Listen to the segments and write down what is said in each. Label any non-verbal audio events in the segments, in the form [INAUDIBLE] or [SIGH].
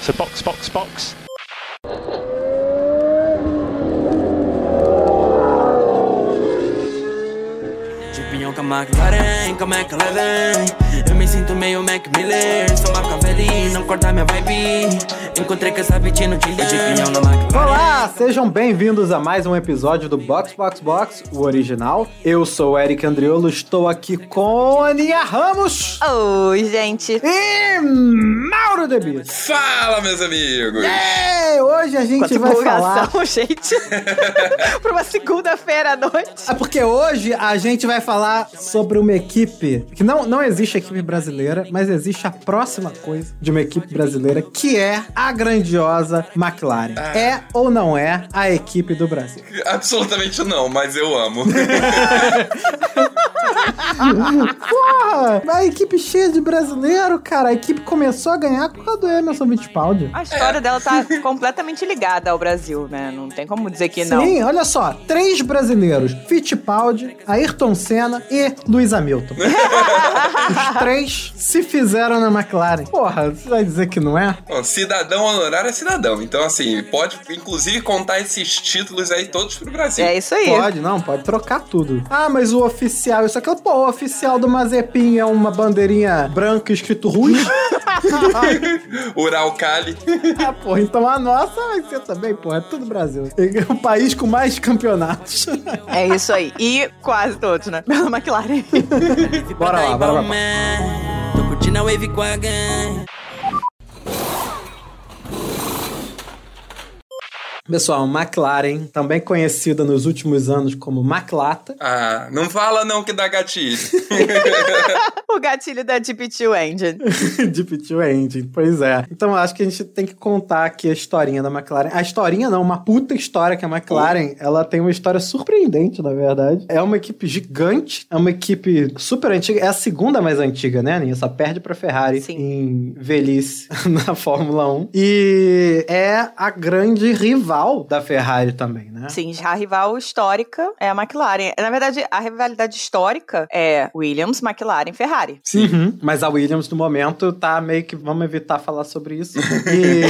So box, box, box. Jumping on come back 11. Sinto meio Mac Miller, sou Machiavelli, não corta minha vibe. Encontrei com essa bitch no Tinder, McLaren. Olá, sejam bem-vindos a mais um episódio do Box Box Box, o original. Eu sou o Eric Andriolo, estou aqui com Aninha Ramos Oi, gente. e Mauro Debis. Fala, meus amigos! É, hoje a gente Quanta vai falar... [LAUGHS] gente. [LAUGHS] Pra uma segunda-feira à noite. É porque hoje a gente vai falar sobre uma equipe que não, não existe equipe brasileira, mas existe a próxima coisa de uma equipe brasileira, que é a grandiosa McLaren. É ou não é a equipe do Brasil? Absolutamente não, mas eu amo. Porra! [LAUGHS] A equipe cheia de brasileiro, cara. A equipe começou a ganhar por causa do Emerson Fittipaldi. A história dela tá [LAUGHS] completamente ligada ao Brasil, né? Não tem como dizer que não. Sim, olha só. Três brasileiros. Fittipaldi, Ayrton Senna e Luiz Hamilton. [LAUGHS] Os três se fizeram na McLaren. Porra, você vai dizer que não é? Bom, cidadão honorário é cidadão. Então, assim, pode inclusive contar esses títulos aí todos pro Brasil. É isso aí. Pode, não, pode trocar tudo. Ah, mas o oficial, isso aqui, pô, o oficial do Mazepin é uma bandeirinha branca escrito Rus. [LAUGHS] Ural Cali. [LAUGHS] ah, porra, então a nossa vai ser também, porra, é tudo Brasil. É o país com mais campeonatos. É isso aí. E quase todos, né? [LAUGHS] Pela McLaren. Bora lá, bora lá. Tô curtindo a wave com a gang. Pessoal, McLaren, também conhecida nos últimos anos como McLata, Ah, não fala não que dá gatilho. [LAUGHS] o gatilho da GP2 Engine. [LAUGHS] Deep Two Engine, pois é. Então acho que a gente tem que contar aqui a historinha da McLaren. A historinha não, uma puta história que a McLaren, ela tem uma história surpreendente, na verdade. É uma equipe gigante, é uma equipe super antiga, é a segunda mais antiga, né, Aninha? Só perde pra Ferrari Sim. em velhice [LAUGHS] na Fórmula 1. E é a grande rival da Ferrari também, né? Sim, a rival histórica é a McLaren. Na verdade, a rivalidade histórica é Williams, McLaren, Ferrari. Uhum, Mas a Williams, no momento, tá meio que. Vamos evitar falar sobre isso. E.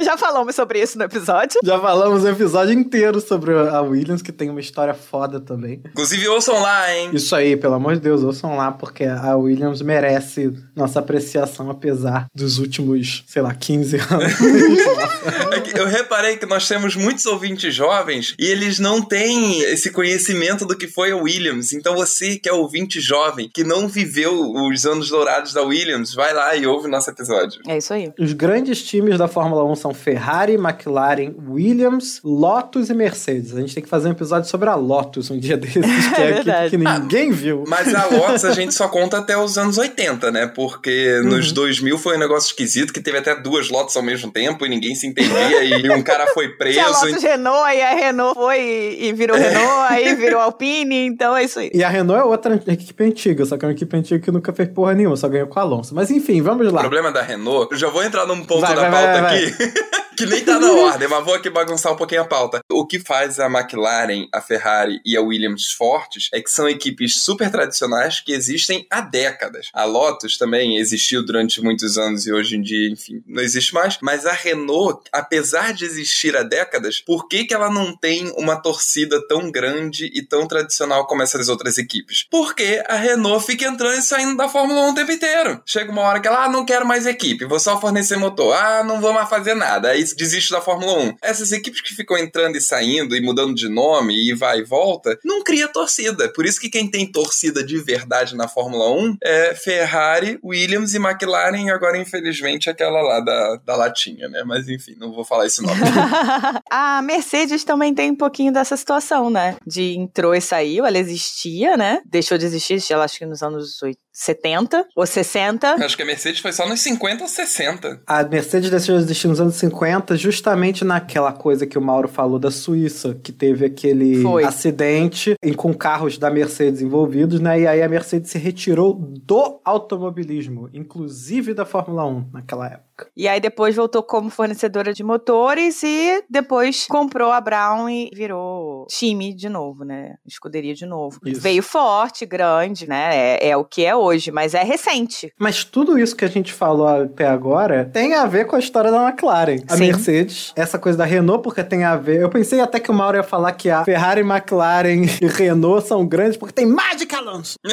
[LAUGHS] [LAUGHS] Já falamos sobre isso no episódio. Já falamos o episódio inteiro sobre a Williams, que tem uma história foda também. Inclusive, ouçam lá, hein? Isso aí, pelo amor de Deus, ouçam lá, porque a Williams merece nossa apreciação, apesar dos últimos, sei lá, 15 anos. [LAUGHS] É que eu reparei que nós temos muitos ouvintes jovens e eles não têm esse conhecimento do que foi a Williams. Então você que é ouvinte jovem, que não viveu os anos dourados da Williams, vai lá e ouve nosso episódio. É isso aí. Os grandes times da Fórmula 1 são Ferrari, McLaren, Williams, Lotus e Mercedes. A gente tem que fazer um episódio sobre a Lotus um dia desses, [LAUGHS] que é, verdade. que ninguém viu. Mas a Lotus a gente [LAUGHS] só conta até os anos 80, né? Porque nos 2000 foi um negócio esquisito que teve até duas Lotus ao mesmo tempo e ninguém se entendia e [LAUGHS] um cara foi [LAUGHS] preso. Tinha a Lotus Renault, aí a Renault foi e virou Renault, aí virou Alpine, então é isso aí. E a Renault é outra equipe antiga, só que é uma equipe antiga que nunca fez porra nenhuma, só ganhou com o Alonso. Mas enfim, vamos O lá. problema da Renault, eu já vou entrar num ponto Vai, da vai, pauta vai, aqui, [LAUGHS] que nem tá na ordem, mas vou aqui bagunçar um pouquinho a pauta. O que faz a McLaren, a Ferrari e a Williams fortes é que são equipes super tradicionais que existem há décadas. A Lotus também existiu durante muitos anos e hoje em dia, enfim, não existe mais. Mas a Renault, apesar de existir há décadas, por que, que ela não tem uma torcida tão grande e tão tradicional como essas outras equipes? Porque a Renault fica entrando e saindo da Fórmula 1 o tempo inteiro. Chega uma hora que ela, ah, não quero mais equipe, vou só fornecer motor. Ah, não vou mais fazer nada. Aí desiste da Fórmula 1. Essas equipes que ficam entrando e saindo e mudando de nome e vai e volta, não cria torcida. Por isso que quem tem torcida de verdade na Fórmula 1 é Ferrari, Williams e McLaren, e agora, infelizmente, aquela lá da, da latinha, né? Mas enfim, não vou falar esse nome. [LAUGHS] a Mercedes também tem um pouquinho dessa situação, né? De entrou e saiu, ela existia, né? Deixou de existir, ela acho que nos anos 80. 70 ou 60. Acho que a Mercedes foi só nos 50 ou 60. A Mercedes deixou de existir nos anos 50, justamente naquela coisa que o Mauro falou da Suíça, que teve aquele Foi. acidente com carros da Mercedes envolvidos, né? E aí a Mercedes se retirou do automobilismo, inclusive da Fórmula 1 naquela época. E aí depois voltou como fornecedora de motores e depois comprou a Brown e virou time de novo, né? Escuderia de novo. Isso. Veio forte, grande, né? É, é o que é hoje, mas é recente. Mas tudo isso que a gente falou até agora tem a ver com a história da McLaren. A Sim. Mercedes, essa coisa da Renault, porque tem a ver. Eu pensei até que o Mauro ia falar que a Ferrari, McLaren [LAUGHS] e Renault são grandes porque tem Magic Alonso. [LAUGHS]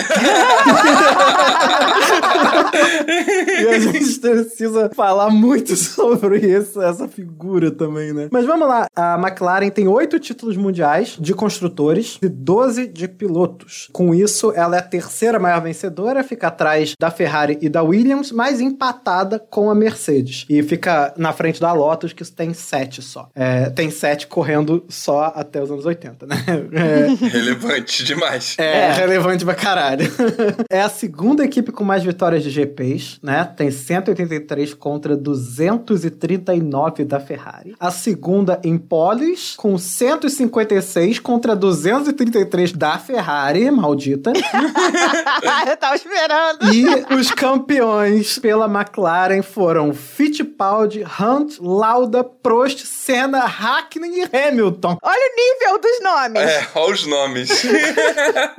e a gente precisa falar muito [LAUGHS] sobre isso, essa figura também, né? Mas vamos lá. A McLaren tem oito títulos mundiais de construtores e 12 de pilotos. Com isso, ela é a terceira maior vencedora, fica atrás da Ferrari e da Williams, mas empatada com a Mercedes. E fica na frente da Lotus, que tem sete só. É, tem sete correndo só até os anos 80, né? [LAUGHS] É, Relevante demais. é, relevante pra caralho. [LAUGHS] é a segunda equipe com mais vitórias de GPs, né? Tem 183 contra 239 da Ferrari. A segunda em poles, com 156 contra 233 da Ferrari, maldita. [LAUGHS] Eu tava esperando. E os campeões pela McLaren foram Fittipaldi, Hunt, Lauda, Prost, Senna, Hackney e Hamilton. Olha o nível dos nomes. É, olha os nomes. [LAUGHS]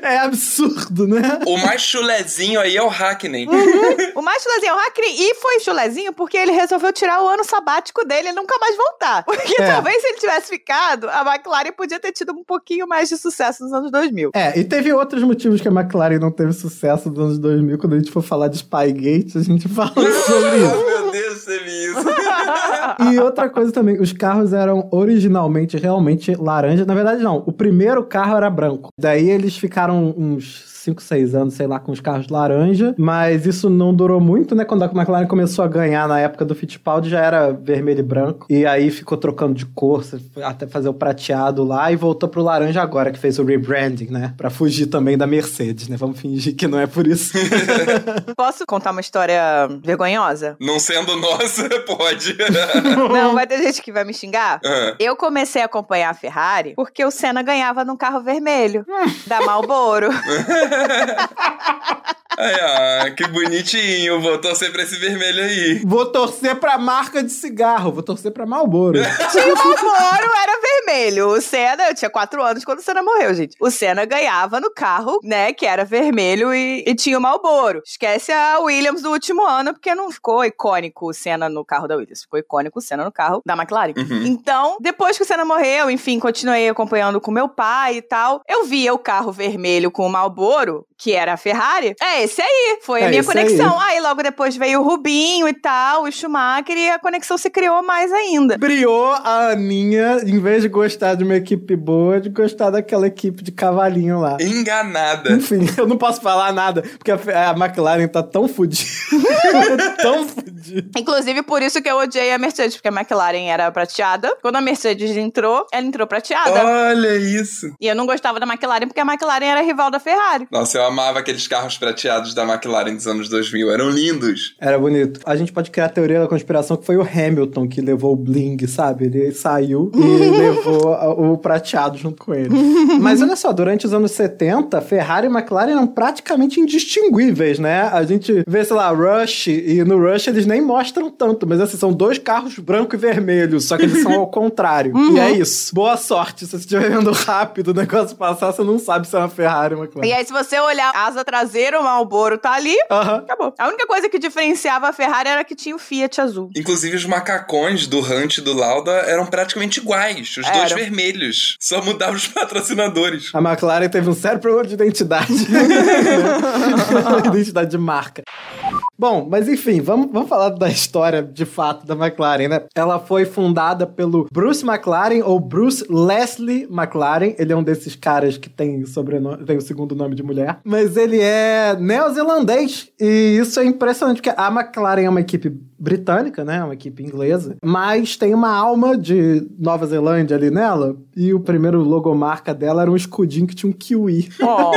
É absurdo, né? o mais chulezinho aí é o Hackney. O mais chulezinho é o Hackney e foi chulezinho porque ele resolveu tirar o ano sabático dele e nunca mais voltar. [LAUGHS] Porque É. talvez se ele tivesse ficado, a McLaren podia ter tido um pouquinho mais de sucesso nos anos 2000. É, e teve outros motivos que a McLaren não teve sucesso nos anos 2000. Quando a gente for falar de Spygate, a gente fala [LAUGHS] sobre isso. Meu Deus, teve isso. [LAUGHS] E outra coisa também, os carros eram originalmente realmente laranja. Na verdade, não. O primeiro carro era branco. Daí eles ficaram uns 5, 6 anos, sei lá, com os carros laranja. Mas isso não durou muito, né? Quando a McLaren começou a ganhar na época do Fittipaldi, já era vermelho e branco. E aí ficou trocando de cor, até fazer o prateado lá. E voltou pro laranja agora, que fez o rebranding, né? Pra fugir também da Mercedes, né? Vamos fingir que não é por isso. [LAUGHS] Posso contar uma história vergonhosa? Não sendo nossa, [LAUGHS] pode. [LAUGHS] Não, vai [LAUGHS] ter gente que vai me xingar. Ah, Eu comecei a acompanhar a Ferrari porque o Senna ganhava num carro vermelho da Marlboro. [LAUGHS] Aí, ah, que bonitinho. Vou torcer pra esse vermelho aí. Vou torcer pra marca de cigarro, vou torcer pra Marlboro. [LAUGHS] Tinha o Marlboro, era vermelho. O Senna, eu tinha quatro anos quando o Senna morreu, gente. O Senna ganhava no carro, né, que era vermelho e, e tinha o Marlboro. Esquece a Williams do último ano, porque não ficou icônico o Senna no carro da Williams. Ficou icônico o Senna no carro da McLaren. Uhum. Então, depois que o Senna morreu, enfim, continuei acompanhando com meu pai e tal. Eu via o carro vermelho com o Marlboro, que era a Ferrari. É esse aí. Foi a É minha esse conexão. Aí. logo depois veio o Rubinho e tal, o Schumacher, e a conexão se criou mais ainda. Briou a Aninha, em vez de gostar de uma equipe boa, de gostar daquela equipe de cavalinho lá. Enganada. Enfim, [LAUGHS] eu não posso falar nada, porque a, a McLaren tá tão fodida. [LAUGHS] tão fodida. Inclusive, por isso que eu odiei a Mercedes, porque a McLaren era prateada. Quando a Mercedes entrou, ela entrou prateada. Olha isso. E eu não gostava da McLaren porque a McLaren era rival da Ferrari. Nossa, eu amava aqueles carros prateados da McLaren dos anos 2000. Eram lindos. Era bonito. A gente pode criar a teoria da conspiração que foi o Hamilton que levou o bling, sabe? Ele saiu e [LAUGHS] levou o prateado junto com ele. Mas olha só, durante os anos 70, Ferrari e McLaren eram praticamente indistinguíveis, né? A gente vê, sei lá, Rush, e no Rush eles nem mostram tanto, mas assim, são dois carros branco e vermelho, só que eles são ao [LAUGHS] contrário. E é isso. Boa sorte. Se você estiver vendo rápido o negócio passar, você não sabe se é uma Ferrari ou uma McLaren. E aí, se você olhar a asa traseira, o Marlboro tá ali, Aham. acabou. A única coisa que diferenciava a Ferrari era que tinha o Fiat azul. Inclusive, os macacões do Hunt e do Lauda eram praticamente iguais. Os dois Eram. vermelhos. Só mudavam os [LAUGHS] patrocinadores. A McLaren teve um sério problema de identidade. [LAUGHS] [LAUGHS] identidade de marca. Bom, mas enfim, vamos, vamos falar da história de fato da McLaren, né? Ela foi fundada pelo Bruce McLaren ou Bruce Leslie McLaren. Ele é um desses caras que tem sobrenome, tem o segundo nome de mulher. Mas ele é neozelandês e isso é impressionante porque a McLaren é uma equipe britânica, né? Uma equipe inglesa, mas tem uma alma de Nova Zelândia ali nela. E o primeiro logomarca dela era um escudinho que tinha um kiwi. Oh.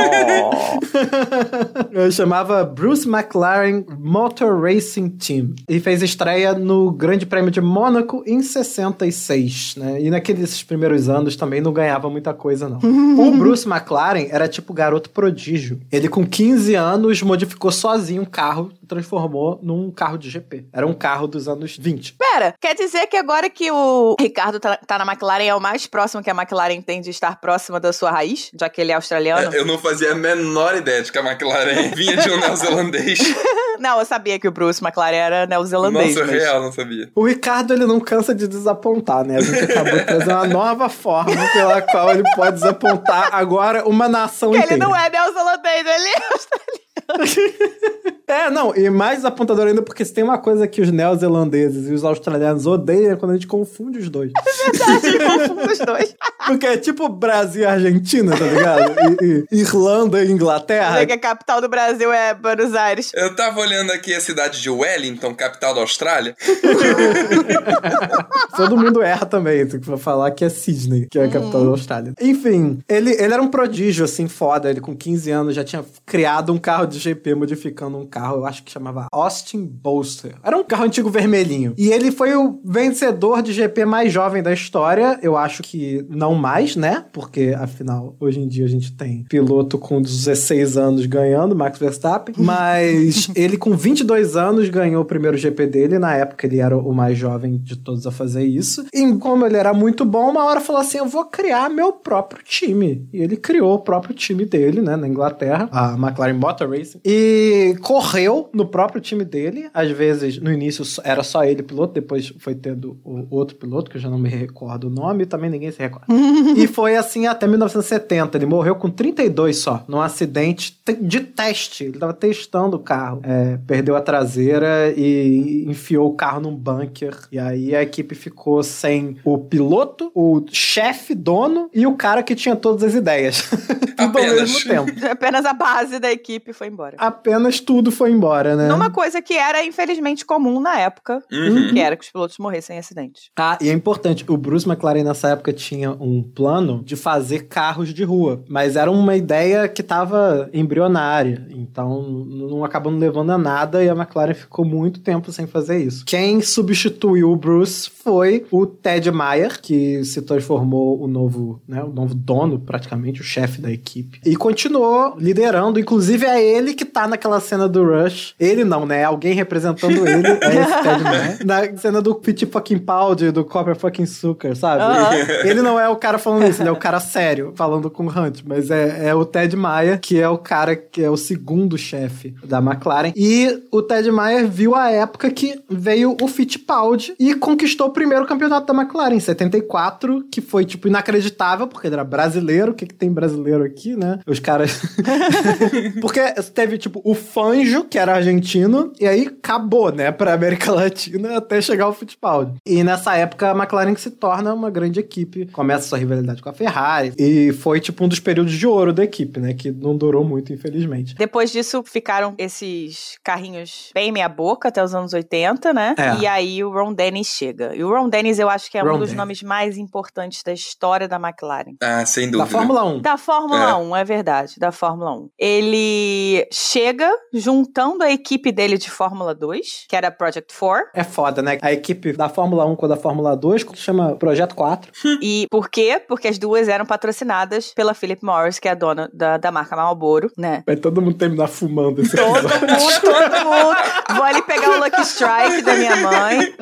[LAUGHS] Eu chamava Bruce McLaren Motor Racing Team. E fez estreia no Grande Prêmio de Mônaco em 66, né? E naqueles primeiros anos também não ganhava muita coisa, não. [LAUGHS] o Bruce McLaren era tipo garoto prodígio. Ele, com 15 anos, modificou sozinho um carro transformou num carro de GP. Era um carro dos anos 20. Pera, quer dizer que agora que o Ricardo tá, tá na McLaren é o mais próximo que a McLaren tem de estar próxima da sua raiz, já que ele é australiano? Eu não fazia a menor ideia de que a McLaren [LAUGHS] vinha de um neozelandês. [LAUGHS] Não, eu sabia que o Bruce McLaren era neozelandês. Nossa, mas... real, não sabia. O Ricardo, ele não cansa de desapontar, né? A gente acabou de trazer uma nova forma pela qual ele pode desapontar agora uma nação Que inteira. ele não é neozelandês, ele é australiano. [LAUGHS] É, não, e mais apontador ainda porque se tem uma coisa que os neozelandeses e os australianos odeiam é quando a gente confunde os dois. [LAUGHS] Verdade, confundo os dois. [LAUGHS] Porque é tipo Brasil e Argentina, tá ligado? E, e Irlanda e Inglaterra. Dizer que a capital do Brasil é Buenos Aires. Eu tava olhando aqui a cidade de Wellington, capital da Austrália. Todo mundo erra também, tem que falar que é Sydney, que é a capital da Austrália. Enfim, ele, ele era um prodígio, assim, foda. Ele com 15 anos já tinha criado um carro de GP, modificando um carro, eu acho que chamava Austin Boaster. Era um carro antigo vermelhinho. E ele foi o vencedor de GP mais jovem da história. Eu acho que não mais, né? Porque, afinal, hoje em dia a gente tem piloto com 16 anos ganhando, Max Verstappen. [LAUGHS] Mas ele, com 22 anos, ganhou o primeiro GP dele. Na época, ele era o mais jovem de todos a fazer isso. E como ele era muito bom, uma hora falou assim: Eu vou criar meu próprio time. E ele criou o próprio time dele, né, na Inglaterra, a McLaren Motor Racing. E correu no próprio time dele. Às vezes, no início era só ele piloto, depois foi tendo o outro piloto, que eu já não me recordo o nome, e também ninguém se recorda. [LAUGHS] e foi assim até 1970. Ele morreu com 32 só, num acidente te- de teste. Ele tava testando o carro. É, perdeu a traseira e enfiou o carro num bunker. E aí a equipe ficou sem o piloto, o chefe, dono e o cara que tinha todas as ideias. [LAUGHS] Tudo ao mesmo tempo. [LAUGHS] Apenas a base da equipe foi embora. Apenas tudo foi embora, né? Numa coisa que era, infelizmente, comum na época, Uhum. que era que os pilotos morressem em acidente. Ah, e é importante, o Bruce McLaren nessa época tinha um plano de fazer carros de rua, mas era uma ideia que estava embrionária, então não acabou não levando a nada e a McLaren ficou muito tempo sem fazer isso. Quem substituiu o Bruce foi o Ted Mayer, que se transformou o novo, né, o novo dono, praticamente, o chefe da equipe, e continuou liderando, inclusive é ele que tá naquela cena do Rush, ele não, né, alguém representando ele, [LAUGHS] é esse [LAUGHS] Ted Mayer, na cena do Pit fucking Pound, do Copper fucking Sucker, sabe? Aham. Ele não é o cara falando isso, ele é o cara sério, falando com o Hunt, mas é, é o Ted Mayer, que é o cara que é o segundo chefe da McLaren. E o Ted Mayer viu a época que veio o Fittipaldi e conquistou o primeiro campeonato da McLaren, em 74, que foi, tipo, inacreditável, porque ele era brasileiro. O que, que tem brasileiro aqui, né? Os caras. [LAUGHS] porque teve, tipo, o Fanjo, que era argentino, e aí acabou, né, pra América Latina até chegar o Fittipaldi. E nessa época a McLaren se torna uma grande equipe, começa sua rivalidade com a Ferrari, e foi, tipo, um dos períodos de ouro da equipe, né, que não durou muito, infelizmente. Depois disso, ficaram esses carrinhos bem meia-boca até os anos 80, né? É. E aí o Ron Dennis chega. E o Ron Dennis, eu acho que é Ron um dos Dennis. nomes mais importantes da história da McLaren. Ah, sem Da dúvida. Fórmula 1. Da Fórmula É. 1, é verdade, da Fórmula 1. Ele chega juntando a equipe dele de Fórmula 2, que era a Project 4. É foda, né? A equipe da Fórmula 1 com a da Fórmula 2, que chama Projeto 4. [LAUGHS] E por quê? Porque as duas eram patrocinadas pela Philip Morris, que é a dona da, da marca Marlboro, né? Vai todo mundo terminar fumando esse Todo episódio. mundo, todo mundo. Vou ali pegar o Lucky Strike da minha mãe,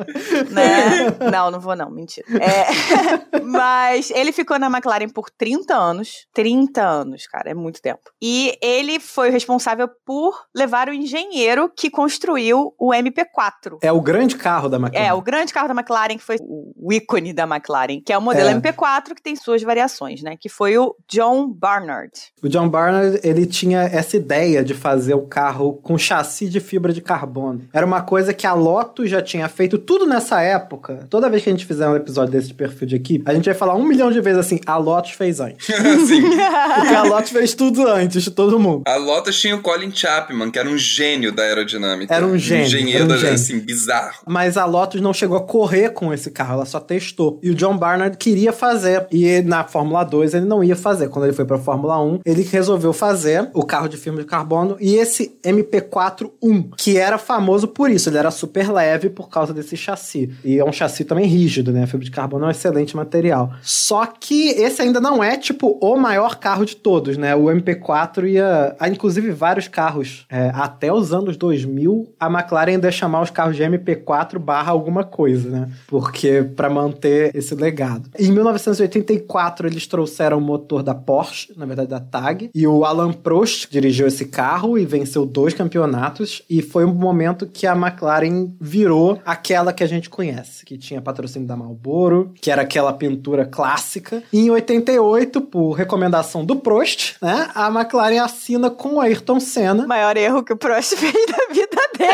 né? Não, não vou não, mentira. É, [LAUGHS] mas ele ficou na McLaren por 30 anos. 30 anos, cara, é muito tempo. E ele foi o responsável por levar o engenheiro que construiu o MP4. É o grande carro da McLaren. É, o grande carro da McLaren, que foi o ícone da McLaren, que é o modelo É. MP4, que tem suas variações, né? Que foi o John Barnard. O John Barnard, ele tinha essa ideia de fazer o carro com chassi de fibra de carbono. Era uma coisa que a Lotus já tinha feito tudo nessa época. Toda vez que a gente fizer um episódio desse de perfil de equipe, a gente vai falar um milhão de vezes assim, a Lotus fez antes. [LAUGHS] Sim. Porque a Lotus fez tudo antes de todo mundo. A Lotus tinha o Colin Chapman, que era um gênio da aerodinâmica. Era um gênio, engenheiro, era um gênio. assim, bizarro. Mas a Lotus não chegou a correr com esse carro, ela só testou. E o John Barnard queria fazer. E na Fórmula 2 ele não ia fazer. Quando ele foi pra Fórmula 1, ele resolveu fazer o carro de fibra de carbono e esse MP41, que era famoso por isso. Ele era super leve por causa desse chassi. E é um chassi também rígido, né? A fibra de carbono é um excelente material. Só que esse ainda não é, tipo, o maior carro de todos, né? O MP4 ia. Ah, inclusive, vários carros, é, até os anos 2000, a McLaren ainda ia chamar os carros de MP4 barra alguma coisa, né? Porque para manter esse legado. Em 1984 eles trouxeram o motor da Porsche, na verdade da TAG, e o Alan Prost dirigiu esse carro e venceu dois campeonatos e foi um momento que a McLaren virou aquela que a gente conhece, que tinha patrocínio da Marlboro, que era aquela pintura clássica. E em 88, por recomendação do Prost, né, a McLaren assina com o Ayrton Senna. O maior erro que o Prost [LAUGHS] fez na vida dele.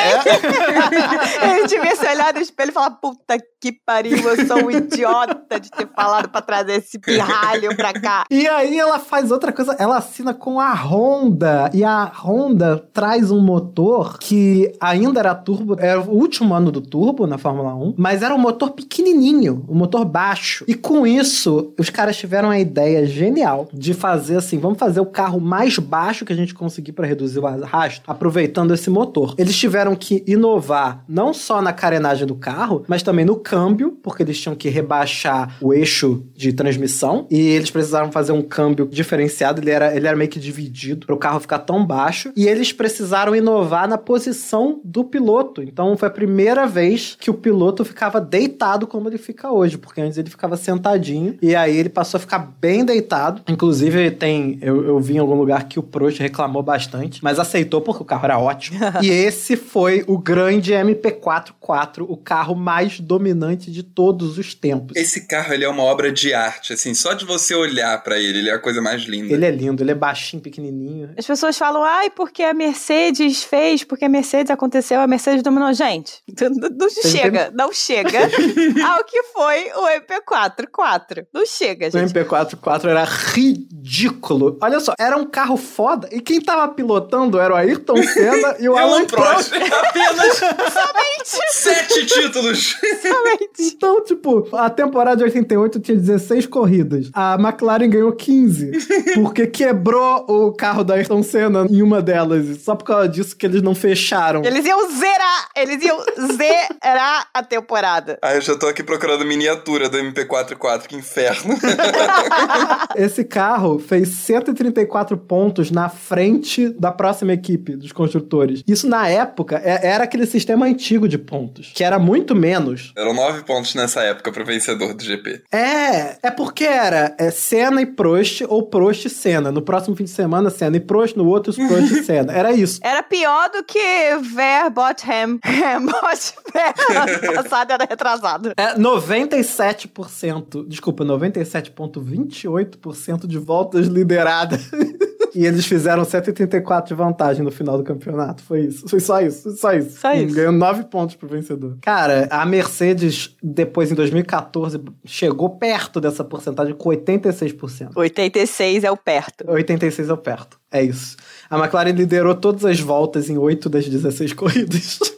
É. Ele devia se olhar no espelho e falar: puta que pariu, eu sou um idiota de ter falado pra trazer esse pirralho pra cá. E aí ela faz outra coisa, ela assina com a Honda. E a Honda traz um motor que ainda era turbo, era o último ano do turbo na Fórmula 1, mas era um motor pequenininho, um motor baixo. E com isso, os caras tiveram a ideia genial de fazer assim, vamos fazer o carro mais baixo que a gente conseguir para reduzir o arrasto, aproveitando esse motor. Eles tiveram que inovar não só na carenagem do carro, mas também no câmbio, porque eles tinham que rebaixar o eixo de transmissão e eles precisaram fazer um câmbio diferenciado, ele era, ele era meio que dividido para o carro ficar tão baixo e eles precisaram inovar na posição do piloto. Então foi a primeira vez que o piloto ficava deitado como ele fica hoje, porque antes ele ficava sentadinho e aí ele passou a ficar bem deitado. Inclusive tem, eu, eu vi em algum lugar que o Prost reclamou bastante, mas aceitou porque o carro era ótimo. [LAUGHS] e esse foi o grande MP44, o carro mais dominante de todos os tempos. Esse carro ele é uma obra de arte, assim, só de você olhar para ele, ele é a coisa mais linda. Ele é lindo, ele é baixinho, pequenininho. As pessoas falam, ai, porque a Mercedes fez, porque a Mercedes aconteceu, a Mercedes dominou. Gente, [LAUGHS] não, não chega, não chega [LAUGHS] ao que foi o MP44. Não chega, gente. O MP44 era ridículo. Olha só, era um carro foda e quem tava pilotando era o Ayrton Senna e o Alan Prost. Apenas Somente. sete títulos. Somente. Então, tipo, a temporada de 88 tinha 16 corridas. A McLaren ganhou 15. Porque quebrou o carro da Ayrton Senna em uma delas. Só por causa disso que eles não fecharam. Eles iam zerar, eles iam zerar a temporada. Ah, eu já tô aqui procurando miniatura do MP44, que inferno. Esse carro fez 134 pontos na frente da próxima equipe dos construtores. Isso na época é- era aquele sistema antigo de pontos, que era muito menos. Eram nove pontos nessa época pro vencedor do GP. É, é porque era é, Senna e Prost ou Prost e Senna. No próximo fim de semana, Senna e Prost, no outro, Prost e [LAUGHS] Senna. Era isso. Era pior do que Ver Botham. [LAUGHS] Bot Ver. [LAUGHS] Passado era retrasado. É 97%, desculpa, 97,28% de voltas lideradas. E eles fizeram 184 de vantagem no final do campeonato. Foi isso. Foi só isso. Foi só isso. Só isso. Ganhou 9 pontos pro vencedor. Cara, a Mercedes, depois em 2014, chegou perto dessa porcentagem com 86%. 86 é o perto. 86 é o perto. É isso. A McLaren liderou todas as voltas em 8 das 16 corridas. [LAUGHS]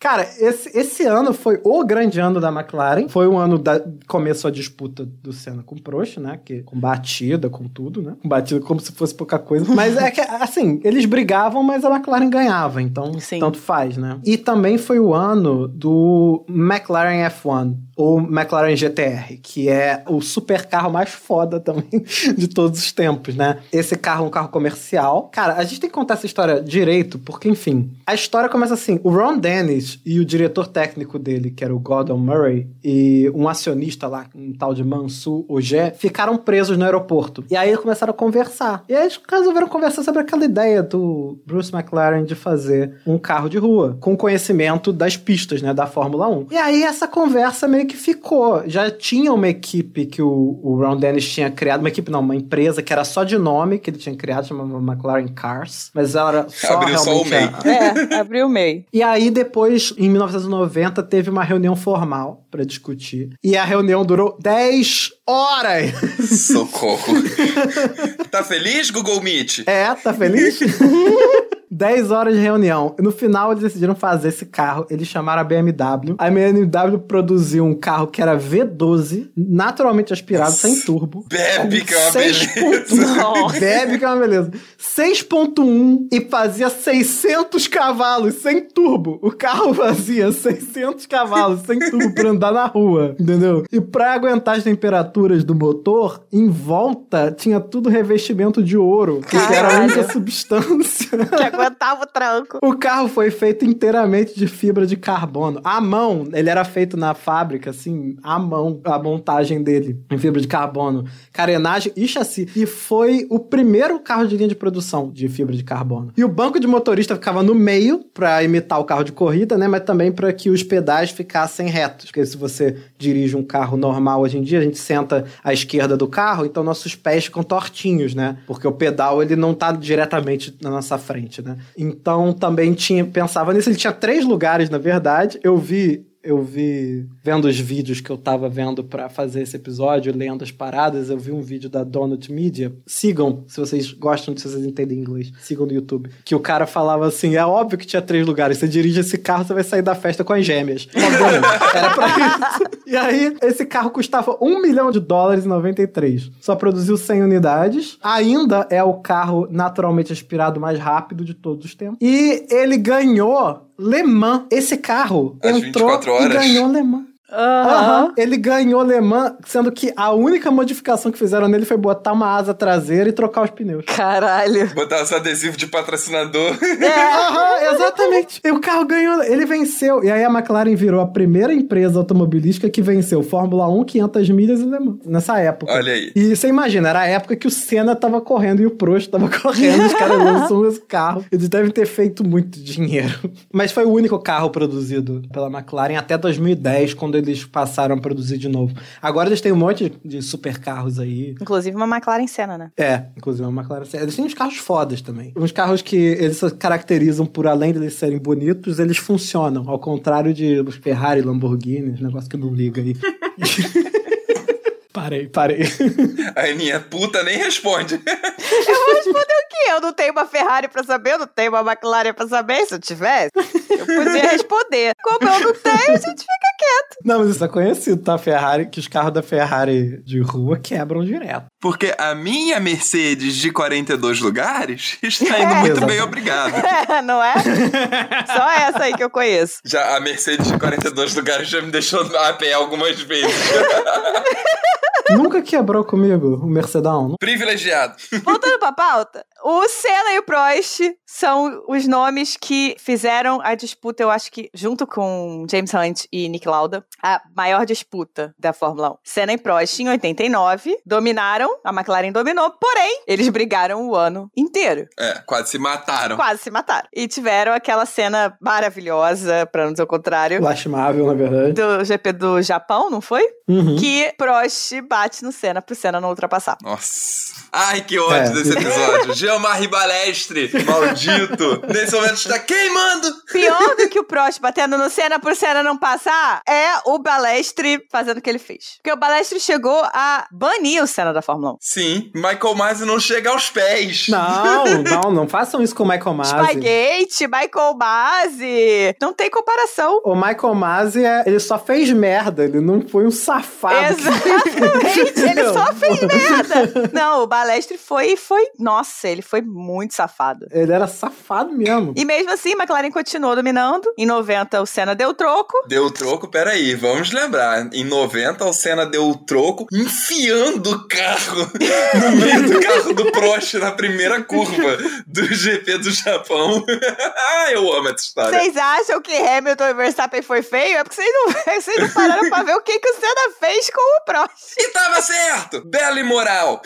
Cara, esse, esse ano foi o grande ano da McLaren. Foi o ano da começou a disputa do Senna com o Prost, né? Que, com batida, com tudo, né? Com batida como se fosse pouca coisa. Mas é que, assim, eles brigavam, mas a McLaren ganhava. Então, Sim. tanto faz, né? E também foi o ano do McLaren F1 ou McLaren GTR, que é o super carro mais foda também [LAUGHS] de todos os tempos, né? Esse carro é um carro comercial. Cara, a gente tem que contar essa história direito, porque, enfim, a história começa assim: o Ron Dennis e o diretor técnico dele, que era o Gordon Murray, e um acionista lá, um tal de Mansur Ogé, ficaram presos no aeroporto. E aí eles começaram a conversar. E aí eles resolveram conversar sobre aquela ideia do Bruce McLaren de fazer um carro de rua, com conhecimento das pistas, né, da Fórmula 1. E aí essa conversa meio que ficou. Já tinha uma equipe que o, o Ron Dennis tinha criado, uma equipe não, uma empresa que era só de nome, que ele tinha criado, chamava McLaren Cars, mas ela era só Abriu só realmente o MEI. a- É, abriu o meio. [LAUGHS] e aí, depois, em 1990, teve uma reunião formal pra discutir. E a reunião durou 10 horas. [LAUGHS] Socorro. tá feliz, Google Meet? É, tá feliz? [LAUGHS] 10 horas de reunião. No final, eles decidiram fazer esse carro. Eles chamaram a BMW. A BMW produziu um carro que era V12, naturalmente aspirado, sem turbo. Bebe, que é uma 6 beleza. ponto- [LAUGHS] Bebe, que é uma beleza. 6.1 e fazia 600 cavalos sem turbo. O carro [LAUGHS] fazia 600 cavalos sem turbo pra andar na rua, entendeu? E pra aguentar as temperaturas do motor, em volta tinha tudo revestimento de ouro, que era a única substância. [LAUGHS] Que aguentava o tranco. O carro foi feito inteiramente de fibra de carbono. À mão, ele era feito na fábrica, assim, à mão, a montagem dele em fibra de carbono, carenagem e chassi. E foi o primeiro carro de linha de produção de fibra de carbono. E o banco de motorista ficava no meio pra imitar o carro de corrida, né? Mas também para que os pedais ficassem retos. Porque se você dirige um carro normal hoje em dia, a gente senta à esquerda do carro, então nossos pés ficam tortinhos, né? Porque o pedal ele não tá diretamente na nossa frente, né? Então também tinha pensava nisso, ele tinha três lugares, na verdade. Eu vi eu vi, vendo os vídeos que eu tava vendo pra fazer esse episódio, lendo as paradas, eu vi um vídeo da Donut Media. Sigam, se vocês gostam, se vocês entendem inglês, sigam no YouTube. Que o cara falava assim: é óbvio que tinha três lugares. Você dirige esse carro, você vai sair da festa com as gêmeas. Obviamente, Era pra isso. E aí, esse carro custava 1 milhão de dólares em 93. Só produziu 100 unidades. Ainda é o carro naturalmente aspirado mais rápido de todos os tempos. E ele ganhou Le Mans. Esse carro Às entrou 24 e ganhou Le Mans. Aham. Ele ganhou Le Mans, sendo que a única modificação que fizeram nele foi botar uma asa traseira e trocar os pneus. Caralho. Botar esse adesivo de patrocinador. Aham, [LAUGHS] exatamente. E o carro ganhou, ele venceu. E aí a McLaren virou a primeira empresa automobilística que venceu Fórmula 1, 500 milhas e Le Mans, nessa época. Olha aí. E você imagina, era a época que o Senna tava correndo e o Prost tava [LAUGHS] correndo, os caras lançam esse carro. Eles devem ter feito muito dinheiro. Mas foi o único carro produzido pela McLaren até 2010, quando eles passaram a produzir de novo. Agora eles têm um monte de super carros aí. Inclusive uma McLaren Senna, né? É, inclusive uma McLaren. Eles têm uns carros fodas também. Uns carros que eles se caracterizam por além de eles serem bonitos, eles funcionam. Ao contrário de os Ferrari, Lamborghini, negócio que não liga aí. [LAUGHS] parei, parei. A Aninha puta nem responde. Eu vou responder o quê? Eu não tenho uma Ferrari pra saber, eu não tenho uma McLaren pra saber. Se eu tivesse, eu podia [LAUGHS] responder. Como eu não tenho, a gente fica quieto. Não, mas isso é conhecido, tá? Ferrari, que os carros da Ferrari de rua quebram direto. Porque a minha Mercedes de 42 lugares [LAUGHS] está indo muito Exato. bem, obrigado. [LAUGHS] É, não é? Só essa aí que eu conheço. Já a Mercedes de 42 lugares já me deixou a pé algumas vezes. Nunca quebrou comigo o Mercedão. Privilegiado. Voltando pra pauta, o Senna e o Prost são os nomes que fizeram a disputa, eu acho que, junto com James Hunt e Nick Lauda, a maior disputa da Fórmula 1. Senna e Prost, em 89, dominaram, a McLaren dominou, porém, eles brigaram o ano inteiro. É, quase se mataram. Quase se mataram. E tiveram aquela cena maravilhosa, pra não dizer o contrário, Lastimável, na verdade. do GP do Japão, não foi? Uhum. Que Prost bate no Senna pro Senna não ultrapassar. Nossa. Ai, que ódio É. desse episódio. [LAUGHS] Jean-Marie Balestre, maldito. [LAUGHS] Nesse momento está queimando. Pior do que o [LAUGHS] Prost batendo no Senna pro Senna não passar é o Balestre fazendo o que ele fez. Porque o Balestre chegou a banir o Senna da Fórmula 1. Sim, Michael Masi não chega aos pés. Não, [LAUGHS] não, não façam isso com o Michael Masi. Spygate, Michael Masi. Não tem comparação. O Michael Masi, é, ele só fez merda, ele não foi um safado. Exatamente, ele só fez merda. Não, o Balestre foi, foi, nossa, ele foi muito safado. Ele era safado mesmo. E mesmo assim, McLaren continuou dominando. Em 90, o Senna deu troco. Deu o troco, peraí, vamos lembrar. Em 90, o Senna deu o troco enfiando o carro [LAUGHS] no meio do carro do Prost na primeira curva do GP do Japão. [LAUGHS] Ah, Eu amo essa história. Vocês acham que Hamilton e Verstappen foi feio? É porque vocês não, [LAUGHS] vocês não pararam pra ver o que, que o Senna fez com o Prost. E tava certo! Bela e moral!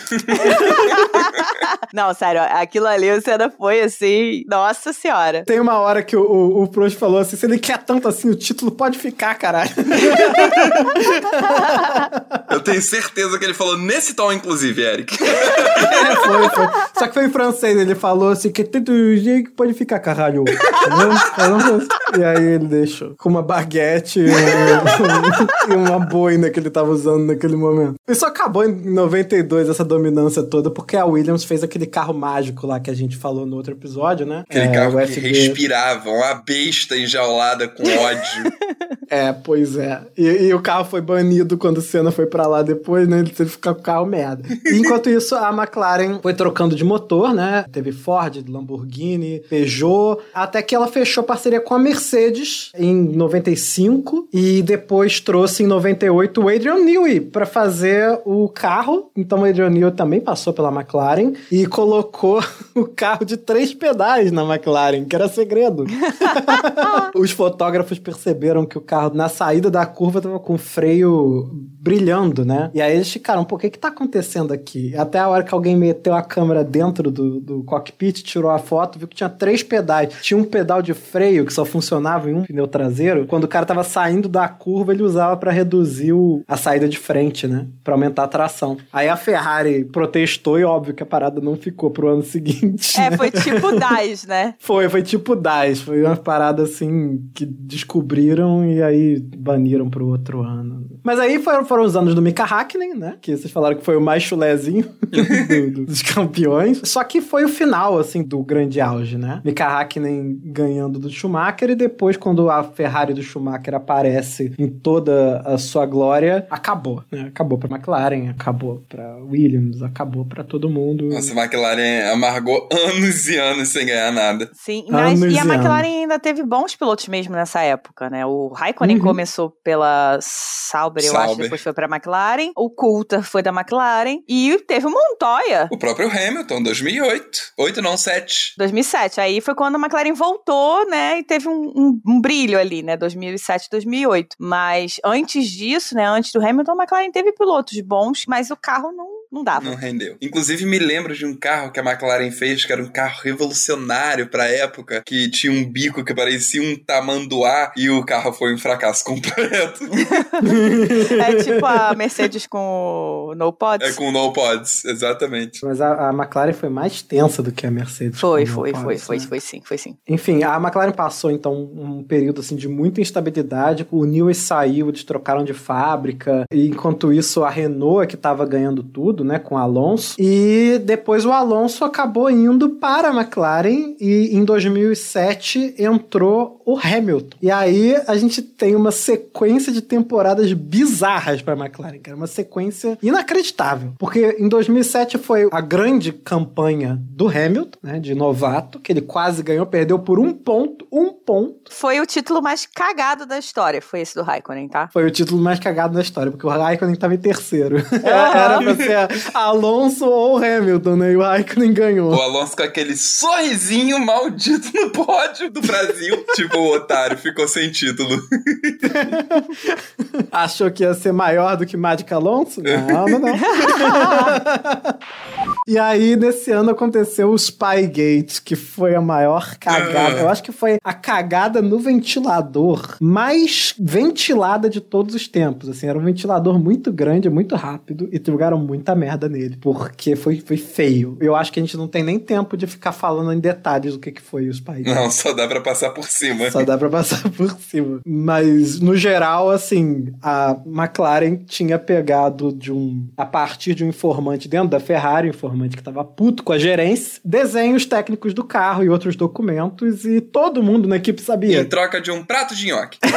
Não, sério, aquilo ali o Senna foi assim, nossa senhora. Tem uma hora que o, o, o Prost falou assim: se ele quer tanto assim, o título pode ficar, caralho. [LAUGHS] Eu tenho certeza que ele falou nesse tom, inclusive, Eric. [LAUGHS] É, foi, foi. Só que foi em francês, ele falou assim, que tem do jeito que pode ficar, caralho. E aí ele deixou com uma baguete e [LAUGHS] uma boina que ele tava usando naquele momento. Isso acabou em 92, essa dominância toda, porque a Williams fez aquele carro mágico lá que a gente falou no outro episódio, né? Aquele É, carro que FB. respirava, uma besta enjaulada com ódio. [LAUGHS] É, pois é. E, e o carro foi banido quando o Senna foi pra lá depois, né? Ele teve que ficar com o carro merda. E enquanto isso, a McLaren foi trocando de motor, né? Teve Ford, Lamborghini, Peugeot, até que ela fechou parceria com a Mercedes em 95 e depois trouxe em 98 o Adrian Newey pra fazer o carro. Então o Adrian Newey também passou pela McLaren e colocou [LAUGHS] o carro de três pedais na McLaren, que era segredo. [LAUGHS] Os fotógrafos perceberam que o carro, na saída da curva, tava com freio brilhando, né? E aí eles ficaram, pô, o que que tá acontecendo aqui? Até a hora que alguém meteu a câmera dentro do, do cockpit, tirou a foto, viu que tinha três pedais. Tinha um pedal de freio que só funcionava em um pneu traseiro. Quando o cara tava saindo da curva, ele usava pra reduzir o- a saída de frente, né? Pra aumentar a tração. Aí a Ferrari protestou e óbvio que a parada não ficou pro ano [LAUGHS] seguinte. É, né? foi tipo DAS, né? Foi, foi tipo DAS. Foi uma parada assim que descobriram e aí baniram pro outro ano. Mas aí foram, foram os anos do Mika Hakkinen, né? Que vocês falaram que foi o mais chulezinho do- [LAUGHS] do- dos campeões. Só que foi o final, assim, do grande auge, né? Mika Hakkinen ganhando do Schumacher e depois, quando a Ferrari do Schumacher aparece em toda a sua glória, acabou, né? Acabou pra McLaren, acabou pra Williams, acabou pra todo mundo. Nossa, a McLaren amargou anos e anos sem ganhar nada. Sim, mas Anos e a e McLaren ainda teve bons pilotos mesmo nessa época, né? O Raikkonen Uhum. começou pela Sauber, eu acho, depois foi pra McLaren. O Coulter foi da McLaren. E teve o Montoya, O próprio Hamilton, 2008. 8 não, 7. 2007. Aí foi quando a McLaren voltou, né? E teve um, um- um brilho ali, né? 2007, 2008. Mas antes disso, né? Antes do Hamilton, a McLaren teve pilotos bons, mas o carro não, não dava. Não rendeu. Inclusive, me lembro de um carro que a McLaren fez, que era um carro revolucionário pra época, que tinha um bico que parecia um tamanduá, e o carro foi um fracasso [LAUGHS] completo. [LAUGHS] É tipo a Mercedes com o No Pods. é com no pods, exatamente. Mas a, a McLaren foi mais tensa do que a Mercedes. Foi, com o foi, Paz, foi, foi, né? foi sim, foi sim. Enfim, a McLaren passou então um período assim de muita instabilidade. O Newey saiu, eles trocaram de fábrica. E enquanto isso, a Renault é que estava ganhando tudo, né, com o Alonso. E depois o Alonso acabou indo para a McLaren e em 2007 entrou o Hamilton. E aí a gente tem uma sequência de temporadas bizarras para a McLaren, cara, uma sequência inacreditável. Porque em 2007 foi a grande campanha do Hamilton, né, de novato, que ele quase ganhou, perdeu por um ponto, um ponto. Foi o título mais cagado da história, foi esse do Raikkonen, tá? Foi o título mais cagado da história, porque o Raikkonen estava em terceiro. [LAUGHS] Era pra ser Alonso ou Hamilton, né? E o Raikkonen ganhou. O Alonso com aquele sorrisinho maldito no pódio do Brasil. [LAUGHS] tipo, o otário ficou sem título. [LAUGHS] Achou que ia ser maior do que Magic Alonso? Não, não, não. [LAUGHS] e aí, nesse ano, aconteceu o Spygate, que foi a maior cagada. Eu acho que foi a cagada no ventilador mais ventilada de todos os tempos. Assim, era um ventilador muito grande, muito rápido, e jogaram muita merda nele, porque foi, foi feio. Eu acho que a gente não tem nem tempo de ficar falando em detalhes do que, que foi o Spygate. Não, só dá pra passar por cima. Só dá pra passar por cima. Mas, no geral, assim, a McLaren tinha pegado de um. A partir de um informante dentro da Ferrari, um informante que tava puto com a gerência, desenhos técnicos do carro e outros documentos, e todo mundo na equipe Em sabia. troca de um prato de nhoque. [LAUGHS]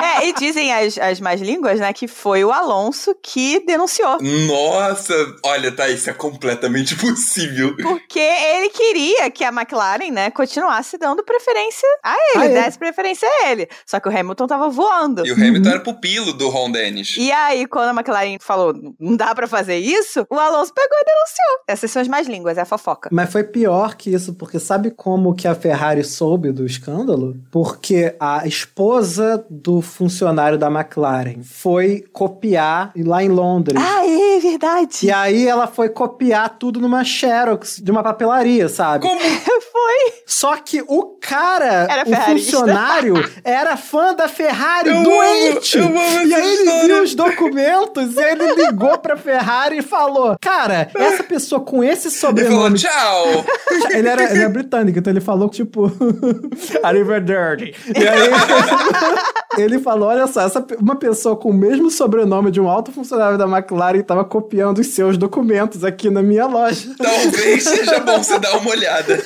É, e dizem as, as más línguas, né, que foi o Alonso que denunciou. Nossa, olha, tá, isso é completamente [LAUGHS] possível. Porque ele queria que a McLaren, né, continuasse dando preferência a ele, A ele. desse preferência a ele. Só que o Hamilton tava voando. E o Hamilton era pupilo do Ron Dennis. E aí, quando a McLaren falou, não dá pra fazer isso, O Alonso pegou e denunciou. Essas são as mais línguas, é a fofoca. Mas foi pior que isso, porque sabe como que a Ferrari soube do escândalo? Porque a esposa do funcionário da McLaren foi copiar lá em Londres. Ah, é verdade. E aí ela foi copiar tudo numa Xerox de uma papelaria, sabe? Como? [LAUGHS] Foi. Só que o cara, Era o funcionário, era fã da Ferrari, Eu doente! amo- eu amo e aí ele viu os documentos e ele ligou pra Ferrari e falou: Cara, essa pessoa com esse Ele falou, sobrenome. tchau. [LAUGHS] Ele era, ele era britânico, então ele falou tipo. [LAUGHS] Arrivederci. E aí ele falou: olha só, essa, uma pessoa com o mesmo sobrenome de um alto funcionário da McLaren estava copiando os seus documentos aqui na minha loja. [LAUGHS] Talvez seja bom você dar uma olhada.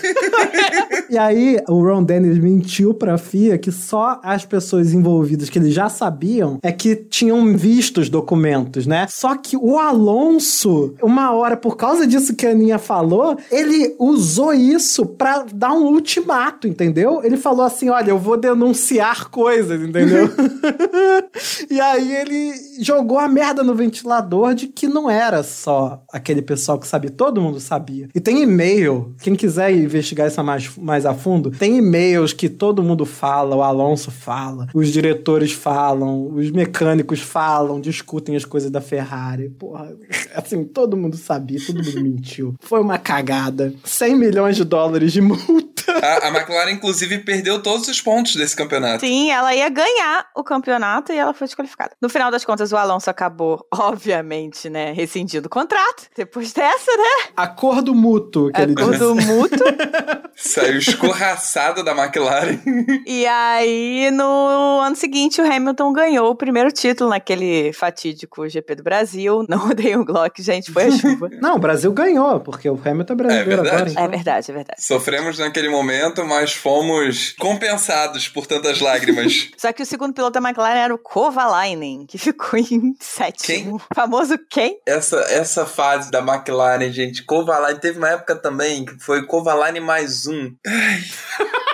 E aí, o Ron Dennis mentiu pra FIA que só as pessoas envolvidas que eles já sabiam é que tinham visto os documentos, né? Só que o Alonso, uma hora, por causa disso que a Aninha falou, ele usou isso pra dar um ultimato, entendeu? Ele falou assim: olha, eu vou denunciar coisas, entendeu? [LAUGHS] [LAUGHS] e aí ele jogou a merda no ventilador de que não era só aquele pessoal que sabia, todo mundo sabia. E tem e-mail, quem quiser investigar isso mais, mais a fundo, tem e-mails que todo mundo fala, o Alonso fala, os diretores falam, os mecânicos falam, discutem as coisas da Ferrari. Porra, [LAUGHS] assim, todo mundo sabia, todo mundo [LAUGHS] mentiu. Foi uma cagada. 100 milhões de dólares de multa. A, a McLaren, inclusive, perdeu todos os pontos desse campeonato. Sim, ela ia ganhar o campeonato e ela foi desqualificada. No final das contas, o Alonso acabou, obviamente, né, rescindindo o contrato. Depois dessa, né? Acordo mútuo, que ele disse. Acordo mútuo. [LAUGHS] Saiu escorraçado da McLaren. E aí, no ano seguinte, o Hamilton ganhou o primeiro título naquele fatídico GP do Brasil. Não [LAUGHS] odeio o Glock, gente, foi a chuva. Não, o Brasil ganhou, porque o Hamilton é brasileiro É verdade. agora. então. É verdade, é verdade. Sofremos naquele momento, mas fomos compensados por tantas lágrimas. [LAUGHS] Só que o segundo piloto da McLaren era o Kovalainen, que ficou em sétimo. Famoso quem? Essa, essa fase da McLaren, gente, Kovalainen, teve uma época também que foi Kovalainen mais um. [LAUGHS]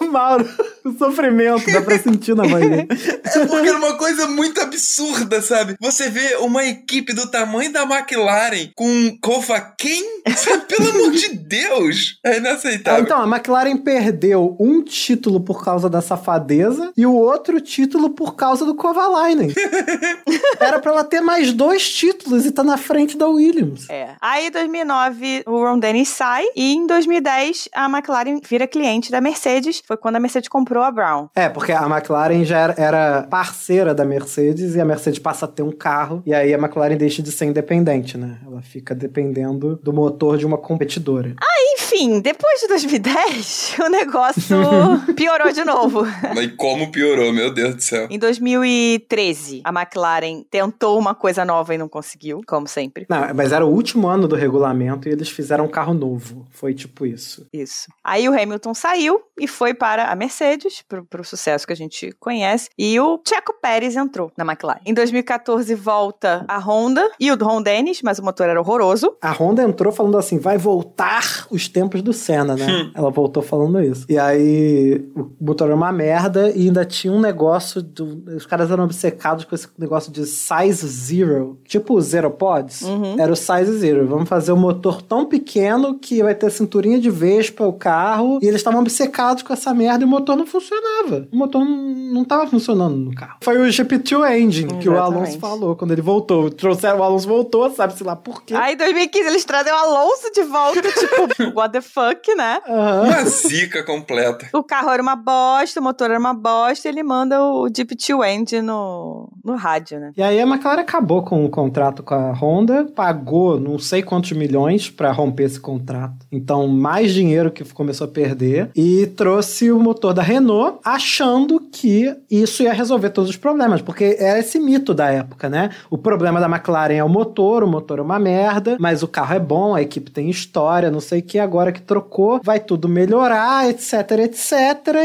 O Mauro, o sofrimento, dá pra sentir na voz dele. É porque era uma coisa muito absurda, sabe? Você vê uma equipe do tamanho da McLaren com Kovaken, sabe? [LAUGHS] pelo amor de Deus, é Ah, inaceitável. então, a McLaren perdeu um título por causa da safadeza e o outro título por causa do Kovalainen. [LAUGHS] Era pra ela ter mais dois títulos e tá na frente da Williams. É. Aí, em 2009, o Ron Dennis sai. E em 2010, a McLaren vira cliente da Mercedes. Foi quando a Mercedes comprou a Brown. É, porque a McLaren já era, era parceira da Mercedes e a Mercedes passa a ter um carro e aí a McLaren deixa de ser independente, né? Ela fica dependendo do motor de uma competidora. Enfim, depois de 2010, [LAUGHS] o negócio [LAUGHS] piorou de novo. Mas como piorou, meu Deus do céu. Em 2013, a McLaren tentou uma coisa nova e não conseguiu, como sempre. Não, mas era o último ano do regulamento e eles fizeram um carro novo. Foi tipo isso. Isso. Aí o Hamilton saiu e foi para a Mercedes, pro, pro sucesso que a gente conhece, e o Checo Pérez entrou na McLaren. Em 2014 volta a Honda e o Ron Dennis, mas o motor era horroroso. A Honda entrou falando assim: vai voltar os tempos do Senna, né? Ela voltou falando isso. E aí o motor era uma merda e ainda tinha um negócio. Do, os caras eram obcecados com esse negócio de size zero. Tipo o Zero Pods. Era o size zero. Vamos fazer um motor tão pequeno que vai ter cinturinha de Vespa o carro. E eles estavam obcecados com essa merda e o motor não funcionava. O motor não, não tava funcionando no carro. Foi o GP2 Engine que o. Alonso falou quando ele voltou. Trouxeram o Alonso voltou, sabe-se lá por quê. Aí em 2015 eles trazem o Alonso de volta, tipo, [LAUGHS] what the fuck, né? Aham. Uma zica completa. O carro era uma bosta, o motor era uma bosta, e ele manda o Deep Two End no, no rádio, né? E aí a McLaren acabou com o contrato com a Honda, pagou não sei quantos milhões pra romper esse contrato. Então, mais dinheiro que começou a perder e trouxe o motor da Renault, achando que isso ia resolver todos os problemas, porque era esse mito da época, né? O problema da McLaren é o motor, o motor é uma merda, mas o carro é bom, a equipe tem história, não sei o que. Agora que trocou, vai tudo melhorar, etc, etc.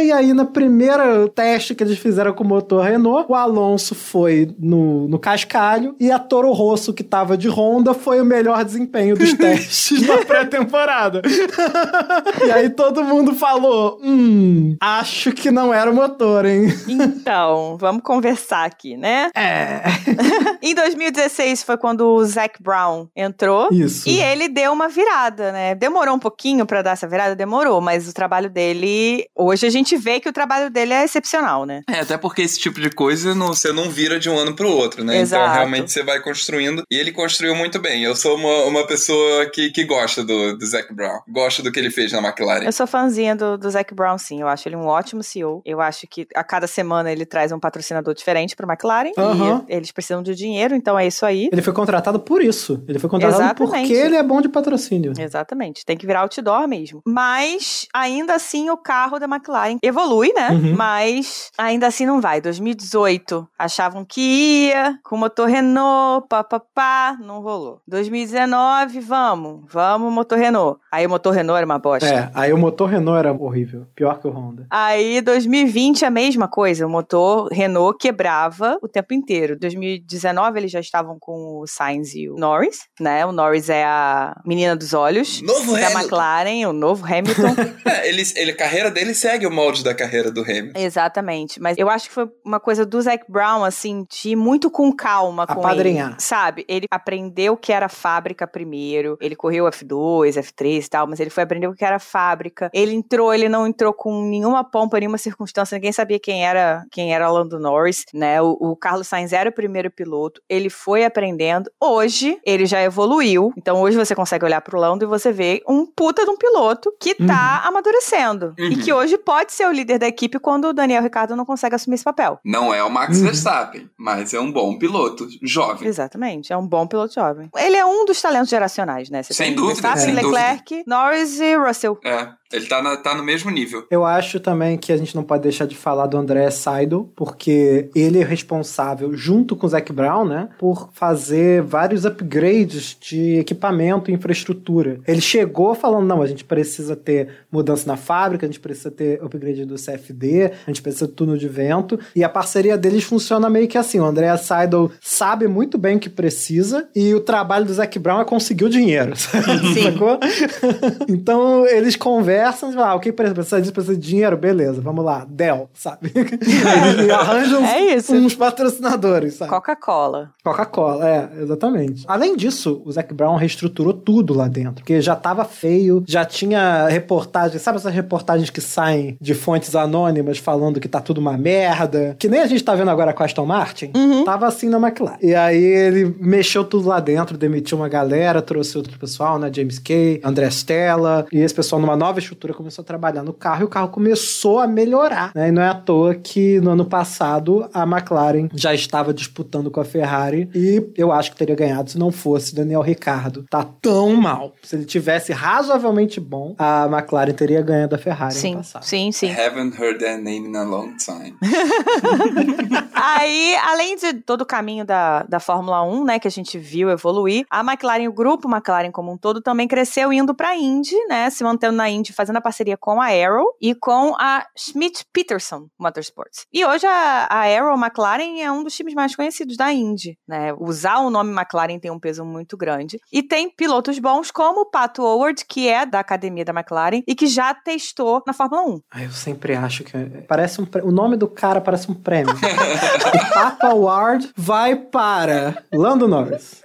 E aí, na primeira teste que eles fizeram com o motor Renault, o Alonso foi no, no cascalho e a Toro Rosso, que tava de Honda, foi o melhor desempenho dos [LAUGHS] testes na pré-temporada. [LAUGHS] e aí todo mundo falou: hum, acho que não era o motor, hein? Então, vamos conversar aqui, né? É. [LAUGHS] em 2016 foi quando o Zac Brown entrou. Isso. E ele deu uma virada, né? Demorou um pouquinho para dar essa virada, demorou, mas o trabalho dele, hoje a gente vê que o trabalho dele é excepcional, né? É, até porque esse tipo de coisa não, você não vira de um ano pro outro, né? Exato. Então realmente você vai construindo. E ele construiu muito bem. Eu sou uma, uma pessoa que, que gosta do, do Zac Brown. Gosto do que ele fez na McLaren. Eu sou fãzinha do, do Zac Brown, sim. Eu acho ele um ótimo CEO. Eu acho que a cada semana ele traz um patrocinador diferente pra McLaren. Aham. E eles precisam de dinheiro, então é isso aí. Ele foi contratado por isso. Ele foi contratado Exatamente. porque ele é bom de patrocínio. Exatamente, tem que virar outdoor mesmo. Mas, ainda assim, o carro da McLaren evolui, né? Uhum. Mas, ainda assim não vai. 2018, achavam que ia, com motor Renault, pá, pá, pá, não rolou. 2019, vamos, vamos, motor Renault. Aí o motor Renault era uma bosta. É, aí o motor Renault era horrível. Pior que o Honda. Aí, 2020, a mesma coisa. O motor Renault quebrava o tempo inteiro. 2019, eles já estavam com o Sainz e o Norris, né? O Norris é a menina dos olhos Novo da Hamilton. McLaren, o novo Hamilton. É, [LAUGHS] ele, ele, a carreira dele segue o molde da carreira do Hamilton. Exatamente. Mas eu acho que foi uma coisa do Zac Brown, assim, de ir muito com calma com Apadrinhar. ele. Sabe? Ele aprendeu o que era fábrica primeiro. Ele correu F2, F3 e tal, mas ele foi aprender o que era fábrica. Ele entrou, ele não entrou com nenhuma pompa, nenhuma circunstância. Ninguém sabia quem era quem era Lando Norris, né? O, o Carlos Sainz era o primeiro piloto. Ele foi aprendendo. Hoje, ele já evoluiu. Então, hoje você consegue olhar pro Lando e você vê um puta de um piloto que tá amadurecendo. E Uhum. que hoje pode ser o líder da equipe quando o Daniel Ricciardo não consegue assumir esse papel. Não é o Max Uhum. Verstappen, mas é um bom piloto, jovem. Exatamente, é um bom piloto jovem. Ele é um dos talentos geracionais, né? Você Sem dúvida, Verstappen, sem Leclerc, Norris e Russell. É, ele tá, na- tá no mesmo nível. Eu acho também que a gente não pode deixar de falar do André Seidel, porque ele é responsável, junto com o Zac Brown, né, por fazer vários upgrades de equipamento e infraestrutura. Ele chegou falando, não, a gente precisa ter mudança na fábrica, a gente precisa ter upgrade do CFD, a gente precisa de túnel de vento, e a parceria deles funciona meio que assim, o André Seidel sabe muito bem o que precisa, e o trabalho do Zac Brown é conseguir o dinheiro, [LAUGHS] sacou? [LAUGHS] então, eles conversam, ah, o que precisa disso, precisa de dinheiro, beleza, vamos lá, Dell, sabe? [LAUGHS] Eles arranjam É isso. uns patrocinadores, sabe? Coca-Cola. Coca-Cola, é, exatamente. Além disso, o Zac Brown reestruturou tudo lá dentro, porque já tava feio, já tinha reportagens, sabe essas reportagens que saem de fontes anônimas falando que tá tudo uma merda, que nem a gente tá vendo agora com a Aston Martin, tava assim na McLaren. E aí ele mexeu tudo lá dentro, demitiu uma galera, trouxe outro pessoal, né, James Kay, André Stella, e esse pessoal numa nova estrutura começou a trabalhar no carro e o carro começou a melhorar, né? E não é à toa que no ano passado a McLaren já estava disputando com a Ferrari e eu acho que teria ganhado se não fosse Daniel Ricciardo. Tá tão mal. Se ele tivesse razoavelmente bom, a McLaren teria ganho da Ferrari Sim, no passado. sim, sim. Haven't heard that name in a long time. [LAUGHS] Aí, além de todo o caminho da, da Fórmula 1, né, que a gente viu evoluir, a McLaren, o grupo McLaren como um todo, também cresceu indo pra Indy, né, se mantendo na Indy, fazendo a parceria com a Arrow e com a Schmidt Peterson Motorsports. E hoje a, a Arrow McLaren é um dos times mais conhecidos da Indy, né, usar o nome McLaren tem um peso muito grande. E tem pilotos bons como o Pato Howard, que é da academia da McLaren e que já testou na Fórmula 1. Ah, eu sempre acho que parece um pré- o nome do cara parece um prêmio. [LAUGHS] o Papa Award vai para Lando Norris.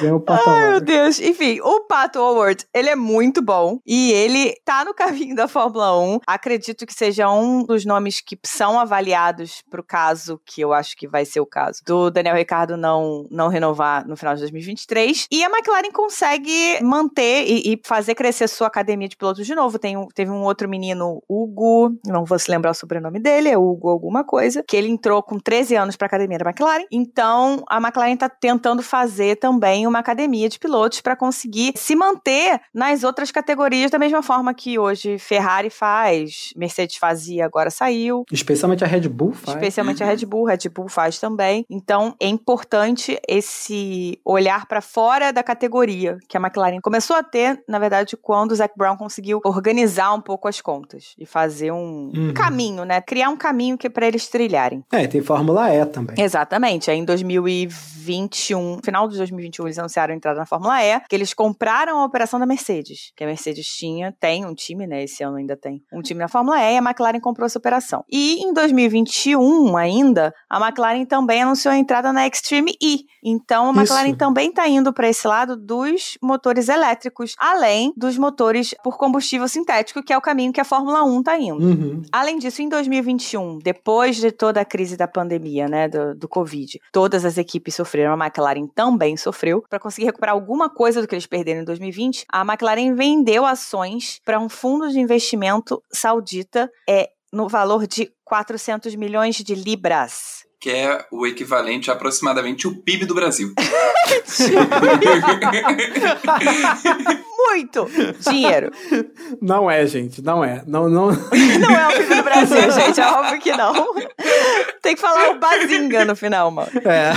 Ganhou o Papa Ai, meu Award. Deus. Enfim, o Pato Howard, ele é muito bom. E ele tá no [LAUGHS] caminho da Fórmula 1. Acredito que seja um dos nomes que são avaliados pro caso, que eu acho que vai ser o caso, do Daniel Ricardo não, não renovar no final de 2023. E a McLaren consegue manter e, e fazer crescer sua academia de pilotos de novo. Tem um- teve um outro menino, Hugo, não vou se lembrar o sobrenome dele, é Hugo alguma coisa, que ele entrou com 13 anos pra academia da McLaren. Então, a McLaren tá tentando fazer também também uma academia de pilotos para conseguir se manter nas outras categorias da mesma forma que hoje Ferrari faz, Mercedes fazia, agora saiu. Especialmente a Red Bull faz. Especialmente a Red Bull, Red Bull faz também. Então é importante esse olhar para fora da categoria que a McLaren começou a ter, na verdade, quando o Zac Brown conseguiu organizar um pouco as contas e fazer um Uhum. caminho, né? Criar um caminho que para eles trilharem. É, tem Fórmula E também. Exatamente. Aí em 2021, final de 2021, eles anunciaram a entrada na Fórmula E, que eles compraram a operação da Mercedes, que a Mercedes tinha, tem um time, né? Esse ano ainda tem um time na Fórmula E e a McLaren comprou essa operação. E em 2021 ainda, a McLaren também anunciou a entrada na Extreme E. Então a McLaren Isso. também está indo para esse lado dos motores elétricos, além dos motores por combustível sintético, que é o caminho que a Fórmula 1 está indo. Uhum. Além disso, em 2021, depois de toda a crise da pandemia, né, do, do Covid, todas as equipes sofreram, a McLaren também sofreu. Para conseguir recuperar alguma coisa do que eles perderam em 2020, a McLaren vendeu ações para um fundo de investimento saudita é, no valor de 400 milhões de libras. Que é o equivalente a aproximadamente o PIB do Brasil. [LAUGHS] [LAUGHS] Muito dinheiro. [LAUGHS] Não é, gente, não é. Não, não... [LAUGHS] Não é o PIB do [LAUGHS] Brasil, gente, é óbvio que não. Tem que falar o bazinga no final, mano. É.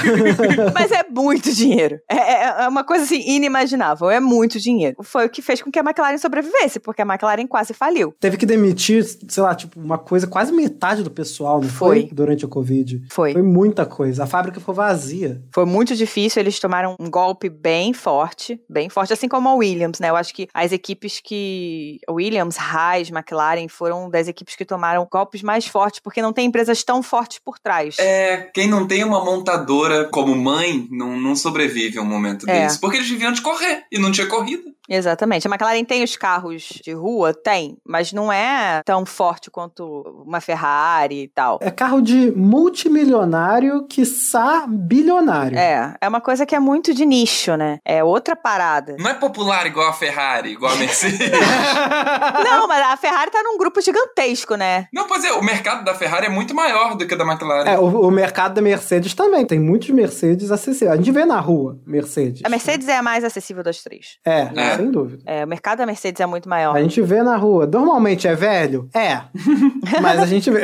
Mas é muito dinheiro. É, é- é uma coisa assim inimaginável. É muito dinheiro. Foi o que fez com que a McLaren sobrevivesse, porque a McLaren quase faliu. Teve que demitir, sei lá, tipo, uma coisa, quase metade do pessoal, não foi? Foi. Durante o Covid. Foi. Foi muita coisa. A fábrica ficou vazia. Foi muito difícil, eles tomaram um golpe bem forte, bem forte, assim como a Williams, né? Eu acho que as equipes que. Williams, Haas, McLaren foram das equipes que tomaram golpes mais fortes, porque não tem empresas tão fortes por trás. É, quem não tem uma montadora como mãe não, não sobrevive a um momento É. desse. Porque eles viviam de correr e não tinha corrida. Exatamente. A McLaren tem os carros de rua? Tem, mas não é tão forte quanto uma Ferrari e tal. É carro de multimilionário, quiçá bilionário. É, é uma coisa que é muito de nicho, né? É outra parada. Não é popular igual a Ferrari, igual a Mercedes. [LAUGHS] Não, mas a Ferrari tá num grupo gigantesco, né? não, pois é, o mercado da Ferrari é muito maior do que o da McLaren. É, o, o mercado da Mercedes também. Tem muitos Mercedes acessíveis. A gente vê na rua Mercedes. A Mercedes é a mais acessível das três. É, É. sem [LAUGHS] dúvida. É, o mercado da Mercedes é muito maior. A gente vê na rua. Normalmente é velho? É. [LAUGHS] Mas a gente vê.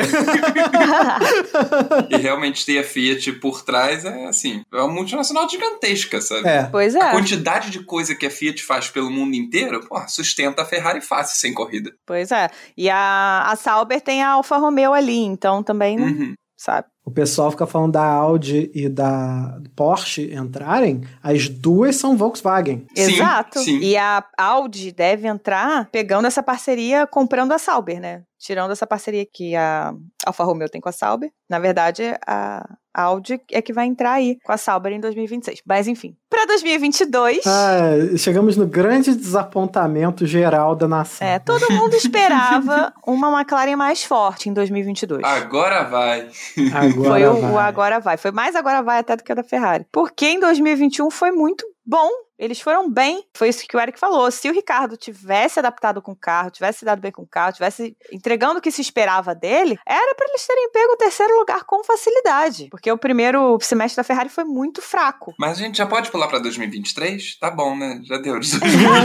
E realmente ter a Fiat por trás é assim, é uma multinacional gigantesca, sabe? É. Pois A é, quantidade de coisa que a Fiat faz pelo mundo inteiro, pô, sustenta a Ferrari fácil sem corrida. pois é. E a, a Sauber tem a Alfa Romeo ali, então também Uhum. sabe. O pessoal fica falando da Audi e da Porsche entrarem. As duas são Volkswagen. Sim, Exato. sim. E a Audi deve entrar pegando essa parceria, comprando a Sauber, né? Tirando essa parceria que a Alfa Romeo tem com a Sauber. Na verdade, a Audi é que vai entrar aí com a Sauber em 2026. Mas enfim, para 2022, Ah, chegamos no grande desapontamento geral da nação. é, todo mundo esperava uma McLaren mais forte em 2022. Agora vai. Agora foi o, vai. o agora vai. Foi mais agora vai até do que a da Ferrari. Porque em 2021 foi muito bom. Eles foram bem. Foi isso que o Eric falou. Se o Ricardo tivesse adaptado com o carro, tivesse dado bem com o carro, tivesse entregando o que se esperava dele, era para eles terem pego o terceiro lugar com facilidade. Porque o primeiro semestre da Ferrari foi muito fraco. Mas a gente já pode pular pra 2023? Tá bom, né? Já deu de [LAUGHS] 2022.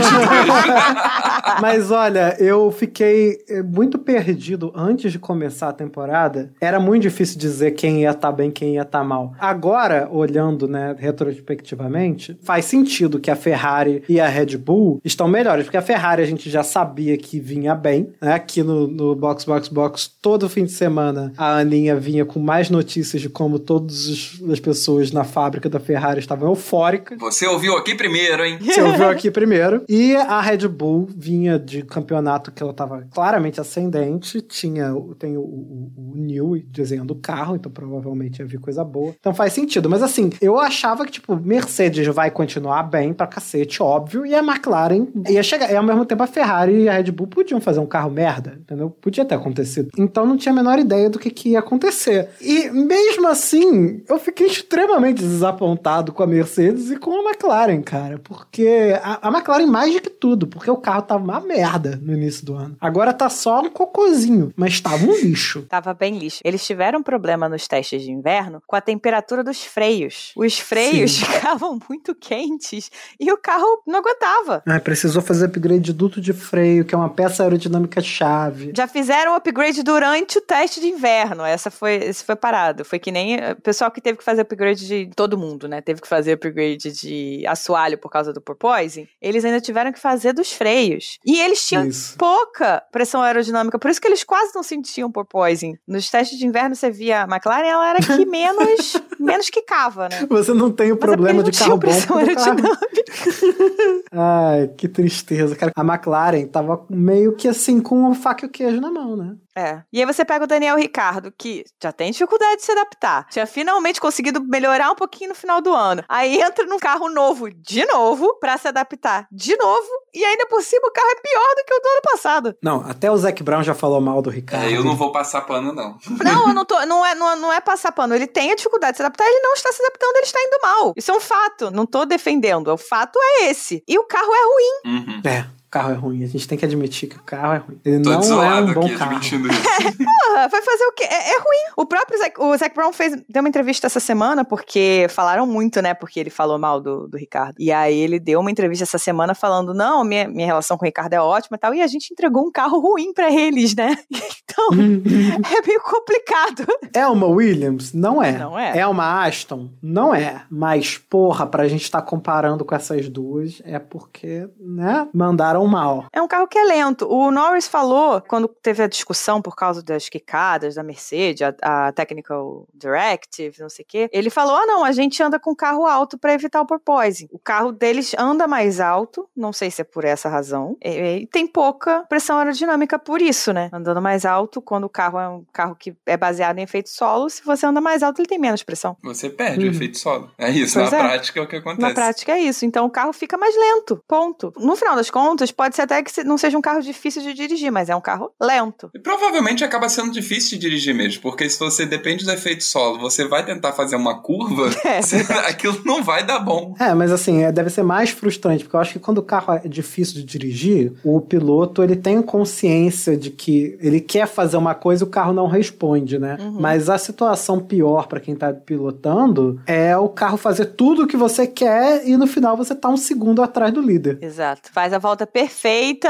Mas olha, eu fiquei eh, muito perdido antes de começar a temporada. Era muito difícil dizer quem ia estar bem, quem ia estar mal. Agora, olhando, né, retrospectivamente, faz sentido que a Ferrari e a Red Bull estão melhores, porque a Ferrari a gente já sabia que vinha bem, né? Aqui no, no Box Box Box, todo fim de semana, a Aninha vinha com mais notícias de como todas as pessoas na fábrica da Ferrari estavam eufóricas. Você ouviu aqui primeiro, hein? Você ouviu [LAUGHS] aqui primeiro. E a Red Bull vinha de campeonato que ela estava claramente ascendente. Tinha, o- tem o, o, o New desenhando o carro, então provavelmente ia vir coisa boa. Então faz sentido. Mas assim, eu achava que, tipo, Mercedes vai continuar bem, pra cacete, óbvio, e a McLaren ia chegar. E ao mesmo tempo a Ferrari e a Red Bull podiam fazer um carro merda, entendeu? Podia ter acontecido. Então não tinha a menor ideia do que, que ia acontecer. E mesmo assim, eu fiquei extremamente desapontado com a Mercedes e com a McLaren, cara. Porque a, a McLaren mais do que tudo, porque o carro tava uma merda no início do ano. Agora tá só um cocôzinho, mas tava um lixo. [LAUGHS] Tava bem lixo. Eles tiveram problema nos testes de inverno com a temperatura dos freios. Os freios Sim. [LAUGHS] ficavam muito quentes [LAUGHS] e o carro não aguentava. Ah, precisou fazer upgrade de duto de freio, que é uma peça aerodinâmica chave. Já fizeram upgrade durante o teste de inverno. Essa foi, esse foi parado. Foi que nem eh, o pessoal que teve que fazer upgrade de todo mundo, né? Teve que fazer upgrade de assoalho por causa do porpoising. Eles ainda tiveram que fazer dos freios. E eles tinham Isso. pouca pressão aerodinâmica, por isso que eles quase não sentiam porpoising. Nos testes de inverno você via a McLaren, ela era [LAUGHS] que menos, menos que cava, né? Você não tem o Mas é problema de carro bom. pressão aerodinâmica. [LAUGHS] Ai, que tristeza, cara. A McLaren tava meio que assim com o faca e o queijo na mão, né? É. E aí você pega o Daniel Ricardo, que já tem dificuldade de se adaptar. Tinha finalmente conseguido melhorar um pouquinho no final do ano. Aí entra num carro novo de novo pra se adaptar de novo. E ainda por cima o carro é pior do que o do ano passado. Não, até o Zac Brown já falou mal do Ricardo. É, eu não vou passar pano, não. Não, eu [LAUGHS] não tô. Não é, não, é- não é passar pano. Ele tem a dificuldade de se adaptar, ele não está se adaptando, ele está indo mal. Isso é um fato. Não tô defendendo. O fato é esse. E o carro é ruim. Uhum. É, carro é ruim. A gente tem que admitir que o carro é ruim. Ele Tô não é um bom aqui carro. admitindo isso. [LAUGHS] Porra, vai fazer o quê? É, é ruim. O próprio Zac, o Zac Brown fez, deu uma entrevista essa semana, porque falaram muito, né? Porque ele falou mal do, do Ricardo. E aí ele deu uma entrevista essa semana falando: não, minha, minha relação com o Ricardo é ótima e tal. E a gente entregou um carro ruim pra eles, né? [LAUGHS] Então, [LAUGHS] é meio complicado. É uma Williams? Não é. Não é. É uma Aston? Não é. Mas, porra, pra gente estar comparando com essas duas, é porque, né, mandaram mal. É um carro que é lento. O Norris falou, quando teve a discussão por causa das quicadas da Mercedes, a, a Technical Directive, não sei o quê, ele falou: ah, não, a gente anda com carro alto pra evitar o porpoising. O carro deles anda mais alto, não sei se é por essa razão, e, e tem pouca pressão aerodinâmica por isso, né? Andando mais alto, quando o carro é um carro que é baseado em efeito solo, se você anda mais alto, ele tem menos pressão. Você perde o Uhum. efeito solo. É isso, Pois na é. prática é o que acontece. Na prática é isso. Então o carro fica mais lento. Ponto. No final das contas, pode ser até que não seja um carro difícil de dirigir, mas é um carro lento. E provavelmente acaba sendo difícil de dirigir mesmo, porque se você depende do efeito solo, você vai tentar fazer uma curva, [LAUGHS] É, você- aquilo não vai dar bom. É, mas assim, é, deve ser mais frustrante, porque eu acho que quando o carro é difícil de dirigir, o piloto ele tem consciência de que ele quer fazer uma coisa e o carro não responde, né? Uhum. Mas a situação pior pra quem tá pilotando é o carro fazer tudo o que você quer e no final você tá um segundo atrás do líder. Exato. Faz a volta perfeita,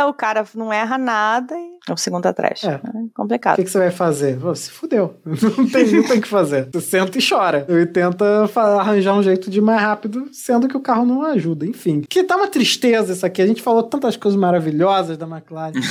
o cara não erra nada e um segundo atrás. É. É, O complicado. que, que você vai fazer? Pô, se fudeu. [LAUGHS] Não tem, não tem o que fazer. Você senta e chora. E tenta arranjar um jeito de ir mais rápido, sendo que o carro não ajuda. Enfim. Que tá uma tristeza isso aqui. A gente falou tantas coisas maravilhosas da McLaren. [LAUGHS]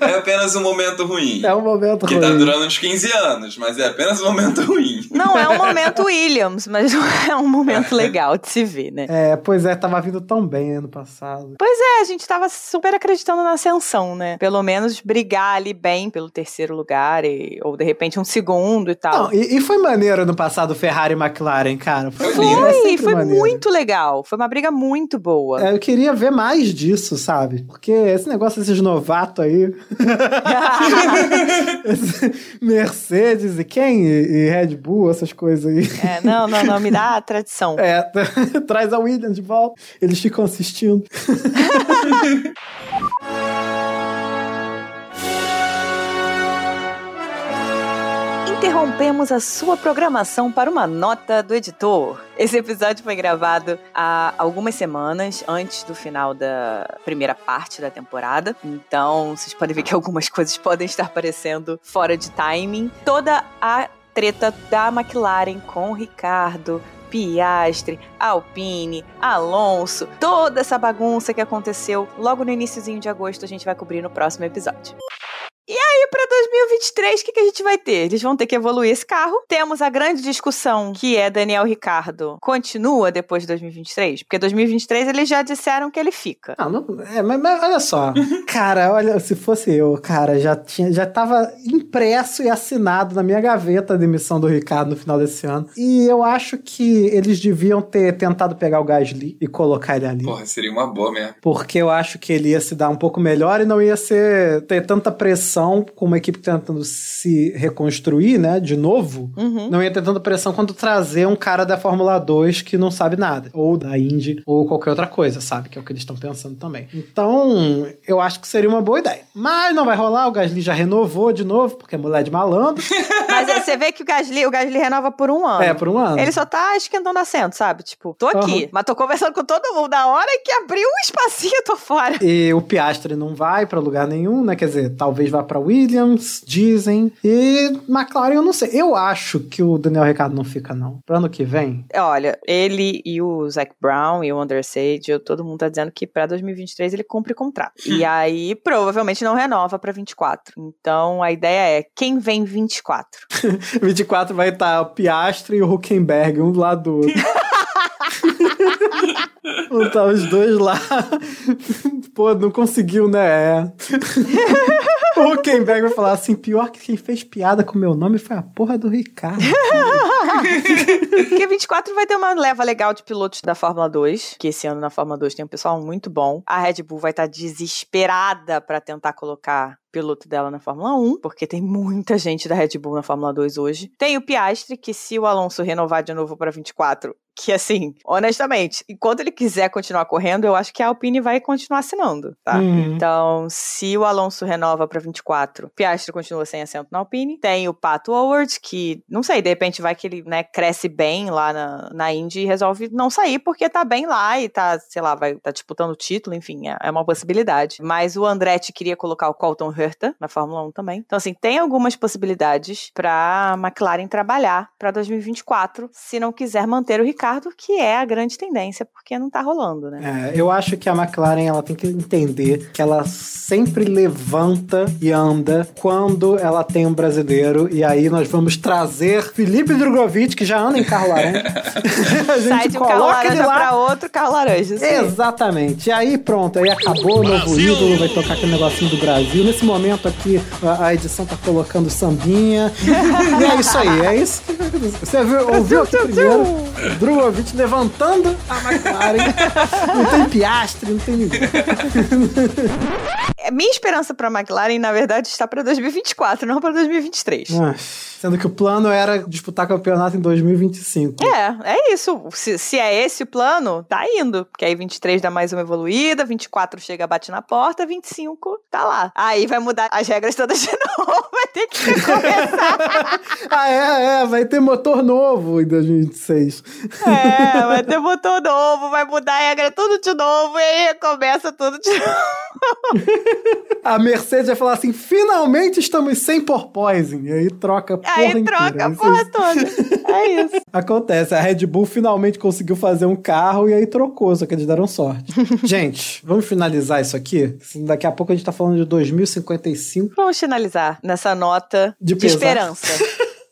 É apenas um momento ruim. É um momento Que ruim. tá durando uns 15 anos, mas é apenas um momento ruim. Não é um momento Williams, mas é um momento legal de se ver, né? É, pois é, tava vindo tão bem ano passado. Pois é, a gente tava super acreditando na ascensão, né? Pelo menos brigar ali bem pelo terceiro lugar, e- ou de repente um segundo e tal. Não, e, e foi maneiro no passado Ferrari e McLaren, cara. Foi, Foi, lindo, é Foi, maneiro. muito legal. Foi uma briga muito boa. É, eu queria ver mais disso, sabe? Porque esse negócio desses novatos aí. [LAUGHS] Mercedes e quem? E, e Red Bull, essas coisas aí. É, não, não, não, me dá a tradição. É, [LAUGHS] traz a Williams de volta. Eles ficam assistindo. [LAUGHS] Interrompemos a sua programação para uma nota do editor. Esse episódio foi gravado há algumas semanas antes do final da primeira parte da temporada. Então, vocês podem ver que algumas coisas podem estar parecendo fora de timing. Toda a treta da McLaren com o Ricardo, Piastre, Alpine, Alonso, toda essa bagunça que aconteceu logo no iníciozinho de agosto a gente vai cobrir no próximo episódio. E aí, pra 2023, o que, que a gente vai ter? Eles vão ter que evoluir esse carro. Temos a grande discussão que é Daniel Ricardo continua depois de 2023? Porque 2023 eles já disseram que ele fica. Não, não é, mas, mas olha só. [LAUGHS] cara, olha, se fosse eu, cara, já, tinha, já tava impresso e assinado na minha gaveta a demissão do Ricardo no final desse ano. E eu acho que eles deviam ter tentado pegar o Gasly e colocar ele ali. Porra, seria uma boa mesmo. Porque eu acho que ele ia se dar um pouco melhor e não ia ser ter tanta pressão com uma equipe tentando se reconstruir, né, de novo. Uhum. Não ia ter tanta pressão quando trazer um cara da Fórmula 2 que não sabe nada. Ou da Indy, ou qualquer outra coisa, sabe? Que é o que eles estão pensando também. Então, eu acho que seria uma boa ideia. Mas não vai rolar, o Gasly já renovou de novo, porque é mulher de malandro. [LAUGHS] Mas aí você vê que o Gasly, o Gasly renova por um ano. é, por um ano. Ele só tá esquentando assento, sabe? Tipo, tô aqui, Aham. mas tô conversando com todo mundo. Na hora que abriu um espacinho, eu tô fora. E o Piastri não vai pra lugar nenhum, né? Quer dizer, talvez vá pra Williams, dizem. E McLaren, eu não sei. Eu acho que o Daniel Ricciardo não fica, não. Pro ano que vem. Olha, ele e o Zac Brown e o Undersage, todo mundo tá dizendo que pra 2023 ele cumpre contrato. E [LAUGHS] aí, provavelmente não renova pra 24. Então, a ideia é, quem vem 24? 24 [LAUGHS] vai estar o Piastri e o Huckenberg, um do lado do outro. [LAUGHS] Vão tá os dois lá. Pô, não conseguiu, né? É. O Huckenberg vai falar assim: pior que quem fez piada com meu nome foi a porra do Ricardo. [LAUGHS] Porque 24 vai ter uma leva legal de pilotos da Fórmula 2, que esse ano na Fórmula 2 tem um pessoal muito bom. A Red Bull vai estar desesperada pra tentar colocar piloto dela na Fórmula 1, porque tem muita gente da Red Bull na Fórmula 2 hoje. Tem o Piastri, que se o Alonso renovar de novo pra 24, que assim, honestamente, enquanto ele quiser continuar correndo, eu acho que a Alpine vai continuar assinando, tá? Uhum. Então, se o Alonso renova pra 24, Piastri continua sem assento na Alpine. Tem o Pato Howard, que, não sei, de repente vai que ele, né, cresce bem lá na, na Indy e resolve não sair porque tá bem lá e tá, sei lá, vai tá disputando o título, enfim, é, é uma possibilidade. Mas o Andretti queria colocar o Colton Herta na Fórmula 1 também. Então, assim, tem algumas possibilidades pra McLaren trabalhar pra 2024, se não quiser manter o Ricardo, que é a grande tendência, porque não tá rolando, né? É, eu acho que a McLaren ela tem que entender que ela sempre levanta e anda quando ela tem um brasileiro. E aí nós vamos trazer Felipe Drogovic, que já anda em carro laranja. [LAUGHS] a gente Sai de um carro laranja lá. pra outro carro laranja. sim. Exatamente. E aí pronto, aí acabou o novo ídolo, vai tocar aquele negocinho do Brasil. Nesse momento aqui, a, a edição tá colocando sambinha. e é isso aí, é isso. Você viu, ouviu aqui primeiro? Drogovic levantando a McLaren. não tem Piastre, não tem ninguém. É, Minha esperança pra McLaren, na verdade, está pra 2024, não pra 2023. Ah, Sendo que o plano era disputar campeonato em 2025. É, é isso. Se, se é esse o plano, tá indo. Porque aí 23 dá mais uma evoluída, 24 chega, bate na porta, 25 tá lá. Aí vai mudar as regras todas de [LAUGHS] novo, vai ter que recomeçar. [LAUGHS] Ah, é, é, vai ter motor novo em 2026. é, vai [LAUGHS] ter motor novo, vai mudar a regra tudo de novo, e aí recomeça tudo de novo. [LAUGHS] A Mercedes vai falar assim: finalmente estamos sem porpoising. E aí troca a porra Aí inteira. troca a porra toda. É isso. [LAUGHS] Acontece, a Red Bull finalmente conseguiu fazer um carro e aí trocou, só que eles deram sorte. [LAUGHS] gente, vamos finalizar isso aqui? Daqui a pouco a gente tá falando de 2055. Vamos finalizar nessa nota De de, pesar. esperança.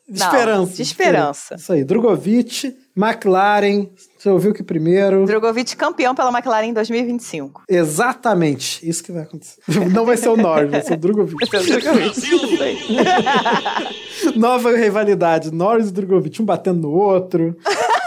De Não, esperança. de esperança. Isso aí, Drogovic, McLaren, você ouviu que primeiro? Drogovic campeão pela McLaren em 2025. Exatamente, isso que vai acontecer. Não vai ser o Norris, vai ser o Drogovic. Isso aí. Nova rivalidade, Norris e Drogovic, um batendo no outro.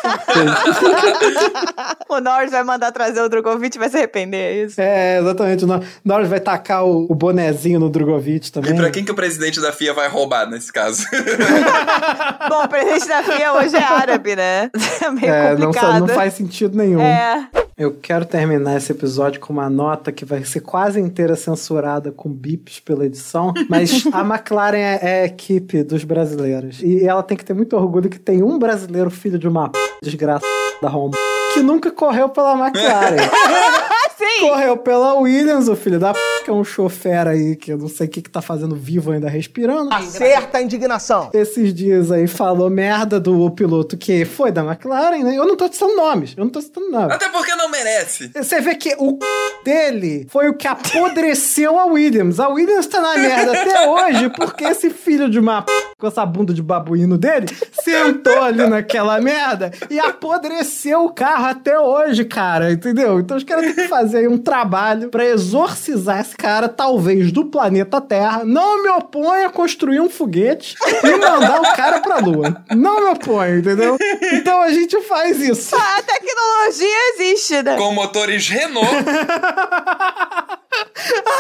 [LAUGHS] o Norris vai mandar trazer o Drogovic e vai se arrepender, é isso? É, exatamente. O Nor- Norris vai tacar o, o bonezinho no Drogovic também. E pra quem que o presidente da FIA vai roubar nesse caso? [LAUGHS] Bom, o presidente da FIA hoje é árabe, né? [LAUGHS] É meio É, não, complicado. não faz sentido nenhum. É. Eu quero terminar esse episódio com uma nota que vai ser quase inteira censurada com bips pela edição, mas a McLaren é, é a equipe dos brasileiros. E ela tem que ter muito orgulho que tem um brasileiro filho de uma p... desgraça da Roma que nunca correu pela McLaren. [LAUGHS] Sim. Correu pela Williams, o filho da p, que é um chofer aí, que eu não sei o que, que tá fazendo vivo ainda respirando. Acerta a indignação. Esses dias aí falou merda do piloto que foi da McLaren, né? Eu não tô citando nomes, eu não tô citando nomes. Até porque não merece. Você vê que o c... [LAUGHS] dele foi o que apodreceu a Williams. A Williams tá na merda até [LAUGHS] hoje porque esse filho de uma p... com essa bunda de babuíno dele sentou ali naquela merda e apodreceu o carro até hoje, cara, entendeu? Então os caras têm que fazer aí um trabalho pra exorcizar esse cara, talvez do planeta Terra. Não me oponho a construir um foguete e mandar o cara pra lua. Não me oponho, entendeu? Então a gente faz isso. A tecnologia existe, né? Com motores Renault. [LAUGHS]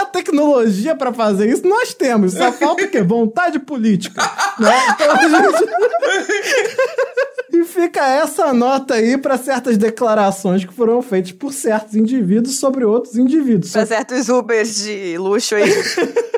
A tecnologia pra fazer isso nós temos. Só falta o quê? Vontade política. né? Então a gente... [LAUGHS] E fica essa nota aí pra certas declarações que foram feitas por certos indivíduos sobre outros indivíduos. Pra certos Ubers de luxo aí. [LAUGHS]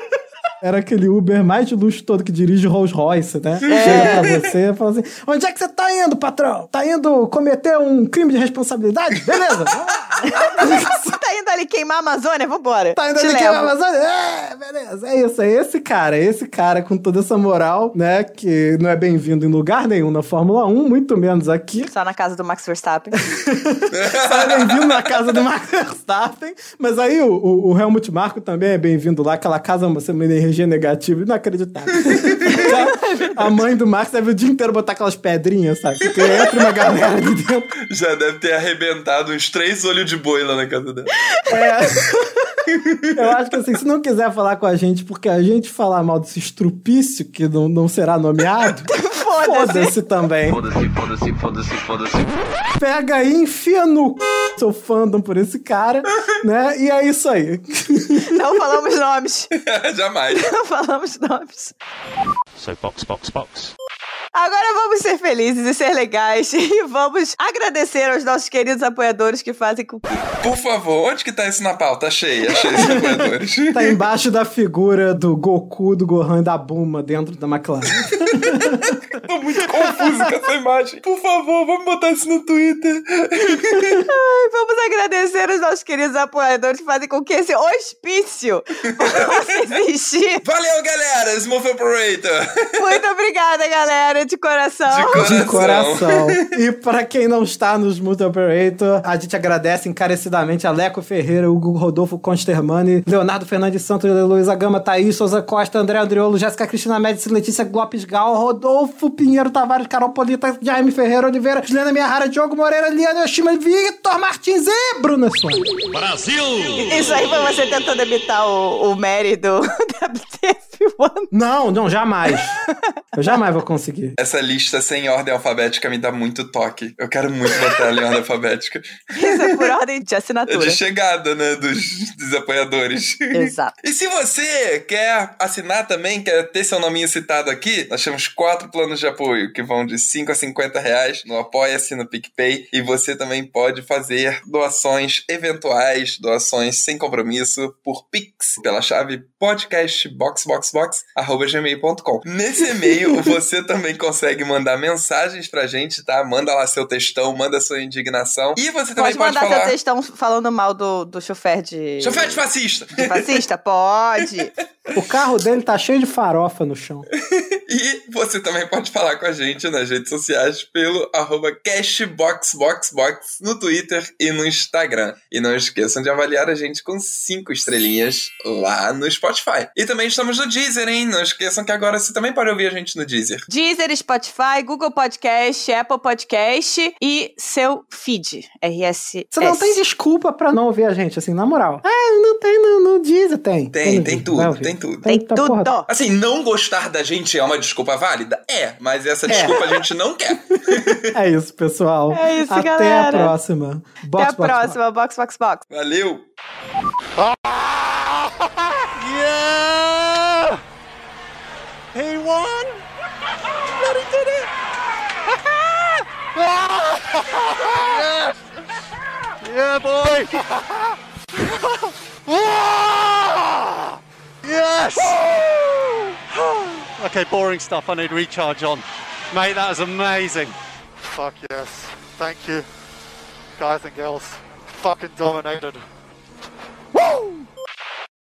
Era aquele Uber mais de luxo todo que dirige Rolls Royce, né? É. Chega pra você e fala assim: onde é que você tá indo, patrão? Tá indo cometer um crime de responsabilidade? Beleza. [LAUGHS] tá indo ali queimar a Amazônia? Vambora. Tá indo Te ali levo. queimar a Amazônia? É, beleza. É isso, é esse cara, é esse cara com toda essa moral, né? Que não é bem-vindo em lugar nenhum na Fórmula 1, muito menos aqui. Só na casa do Max Verstappen. [LAUGHS] Só é bem-vindo na casa do Max Verstappen. Mas aí o, o, o Helmut Marko também é bem-vindo lá, aquela casa você uma energia negativa, inacreditável. [LAUGHS] a mãe do Max deve o dia inteiro botar aquelas pedrinhas, sabe? Porque entra uma galera ali dentro. Já deve ter arrebentado uns três olhos de boi lá na casa dela. É. Eu acho que assim, se não quiser falar com a gente, porque a gente falar mal desse estrupício que não, não será nomeado, [LAUGHS] Foda-se. foda-se também. Foda-se, foda-se, foda-se, foda-se. Pega aí, enfia no c... seu fandom por esse cara, né? E é isso aí. Não falamos nomes. [LAUGHS] Jamais. Não falamos nomes. So box, box, box. Agora vamos ser felizes e ser legais [LAUGHS] e vamos agradecer aos nossos queridos apoiadores que fazem com que Por favor, onde que tá isso na pauta? Achei, achei os [LAUGHS] apoiadores. Tá embaixo da figura do Goku, do Gohan e da Buma dentro da McLaren. [LAUGHS] Tô muito confuso com essa imagem. Por favor, vamos botar isso no Twitter. Ai, vamos agradecer aos nossos queridos apoiadores que fazem com que esse hospício possa existir. Valeu, galera! Smooth Operator! Muito obrigada, galera, de coração. De coração. De coração. E pra quem não está nos Multi Operator, a gente agradece encarecidamente a Leco Ferreira, Hugo Rodolfo Constermani, Leonardo Fernandes Santos, Luísa Gama, Thaís, Souza Costa, André Andriolo, Jéssica Cristina Médici, Letícia Lopes Gal, Rodolfo Pinheiro Tavares, Carol Polita, Jaime Ferreira Oliveira, Juliana Miahara, Diogo Moreira, Liana Yoshima, Victor Martins e Bruna Soares. Isso aí foi você tentando imitar o, o Mary do [LAUGHS] WTF1. Não, não, jamais. Eu jamais vou conseguir. Essa lista sem ordem alfabética me dá muito toque. Eu quero muito botar ela em ordem alfabética. Isso é por ordem de assinatura. de chegada, né, dos, dos apoiadores. Exato. E se você quer assinar também, quer ter seu nominho citado aqui, nós temos quatro planos de apoio que vão de 5 a 50 reais no Apoia-se no PicPay. E você também pode fazer doações eventuais, doações sem compromisso, por Pix, pela chave podcastboxboxbox.gmail.com. Nesse e-mail, [LAUGHS] você também consegue mandar mensagens pra gente, tá? Manda lá seu textão, manda sua indignação. E você também Pode pode, mandar falar... seu textão falando mal do, do chofer de. Chofer de fascista! de fascista? Pode. [LAUGHS] O carro dele tá cheio de farofa no chão. [LAUGHS] E você também pode falar com a gente nas redes sociais pelo arroba cashboxboxbox no Twitter e no Instagram. E não esqueçam de avaliar a gente com cinco estrelinhas lá no Spotify. E também estamos no Deezer, hein? Não esqueçam que agora você também pode ouvir a gente no Deezer. Deezer, Spotify, Google Podcast, Apple Podcast e seu feed. RS. Você não tem desculpa pra não ouvir a gente, assim, na moral. Ah, não tem no, no Deezer, tem. Tem, tem Deezer, tudo, tem tudo. Tem tudo. porra, Assim, não gostar da gente é uma desculpa válida? É, mas essa desculpa a gente não quer. [LAUGHS] É isso, pessoal. É isso, Até galera. a próxima. Box, Até a box, box. próxima. Box, box, box. Valeu! [LAUGHS] Yeah! Won! He did it! yes! [LAUGHS] Yeah, boy! [LAUGHS] [LAUGHS] yes! okay, boring stuff I need recharge on. Mate, that was amazing. Fuck yes. Thank you, guys and girls. Fucking dominated.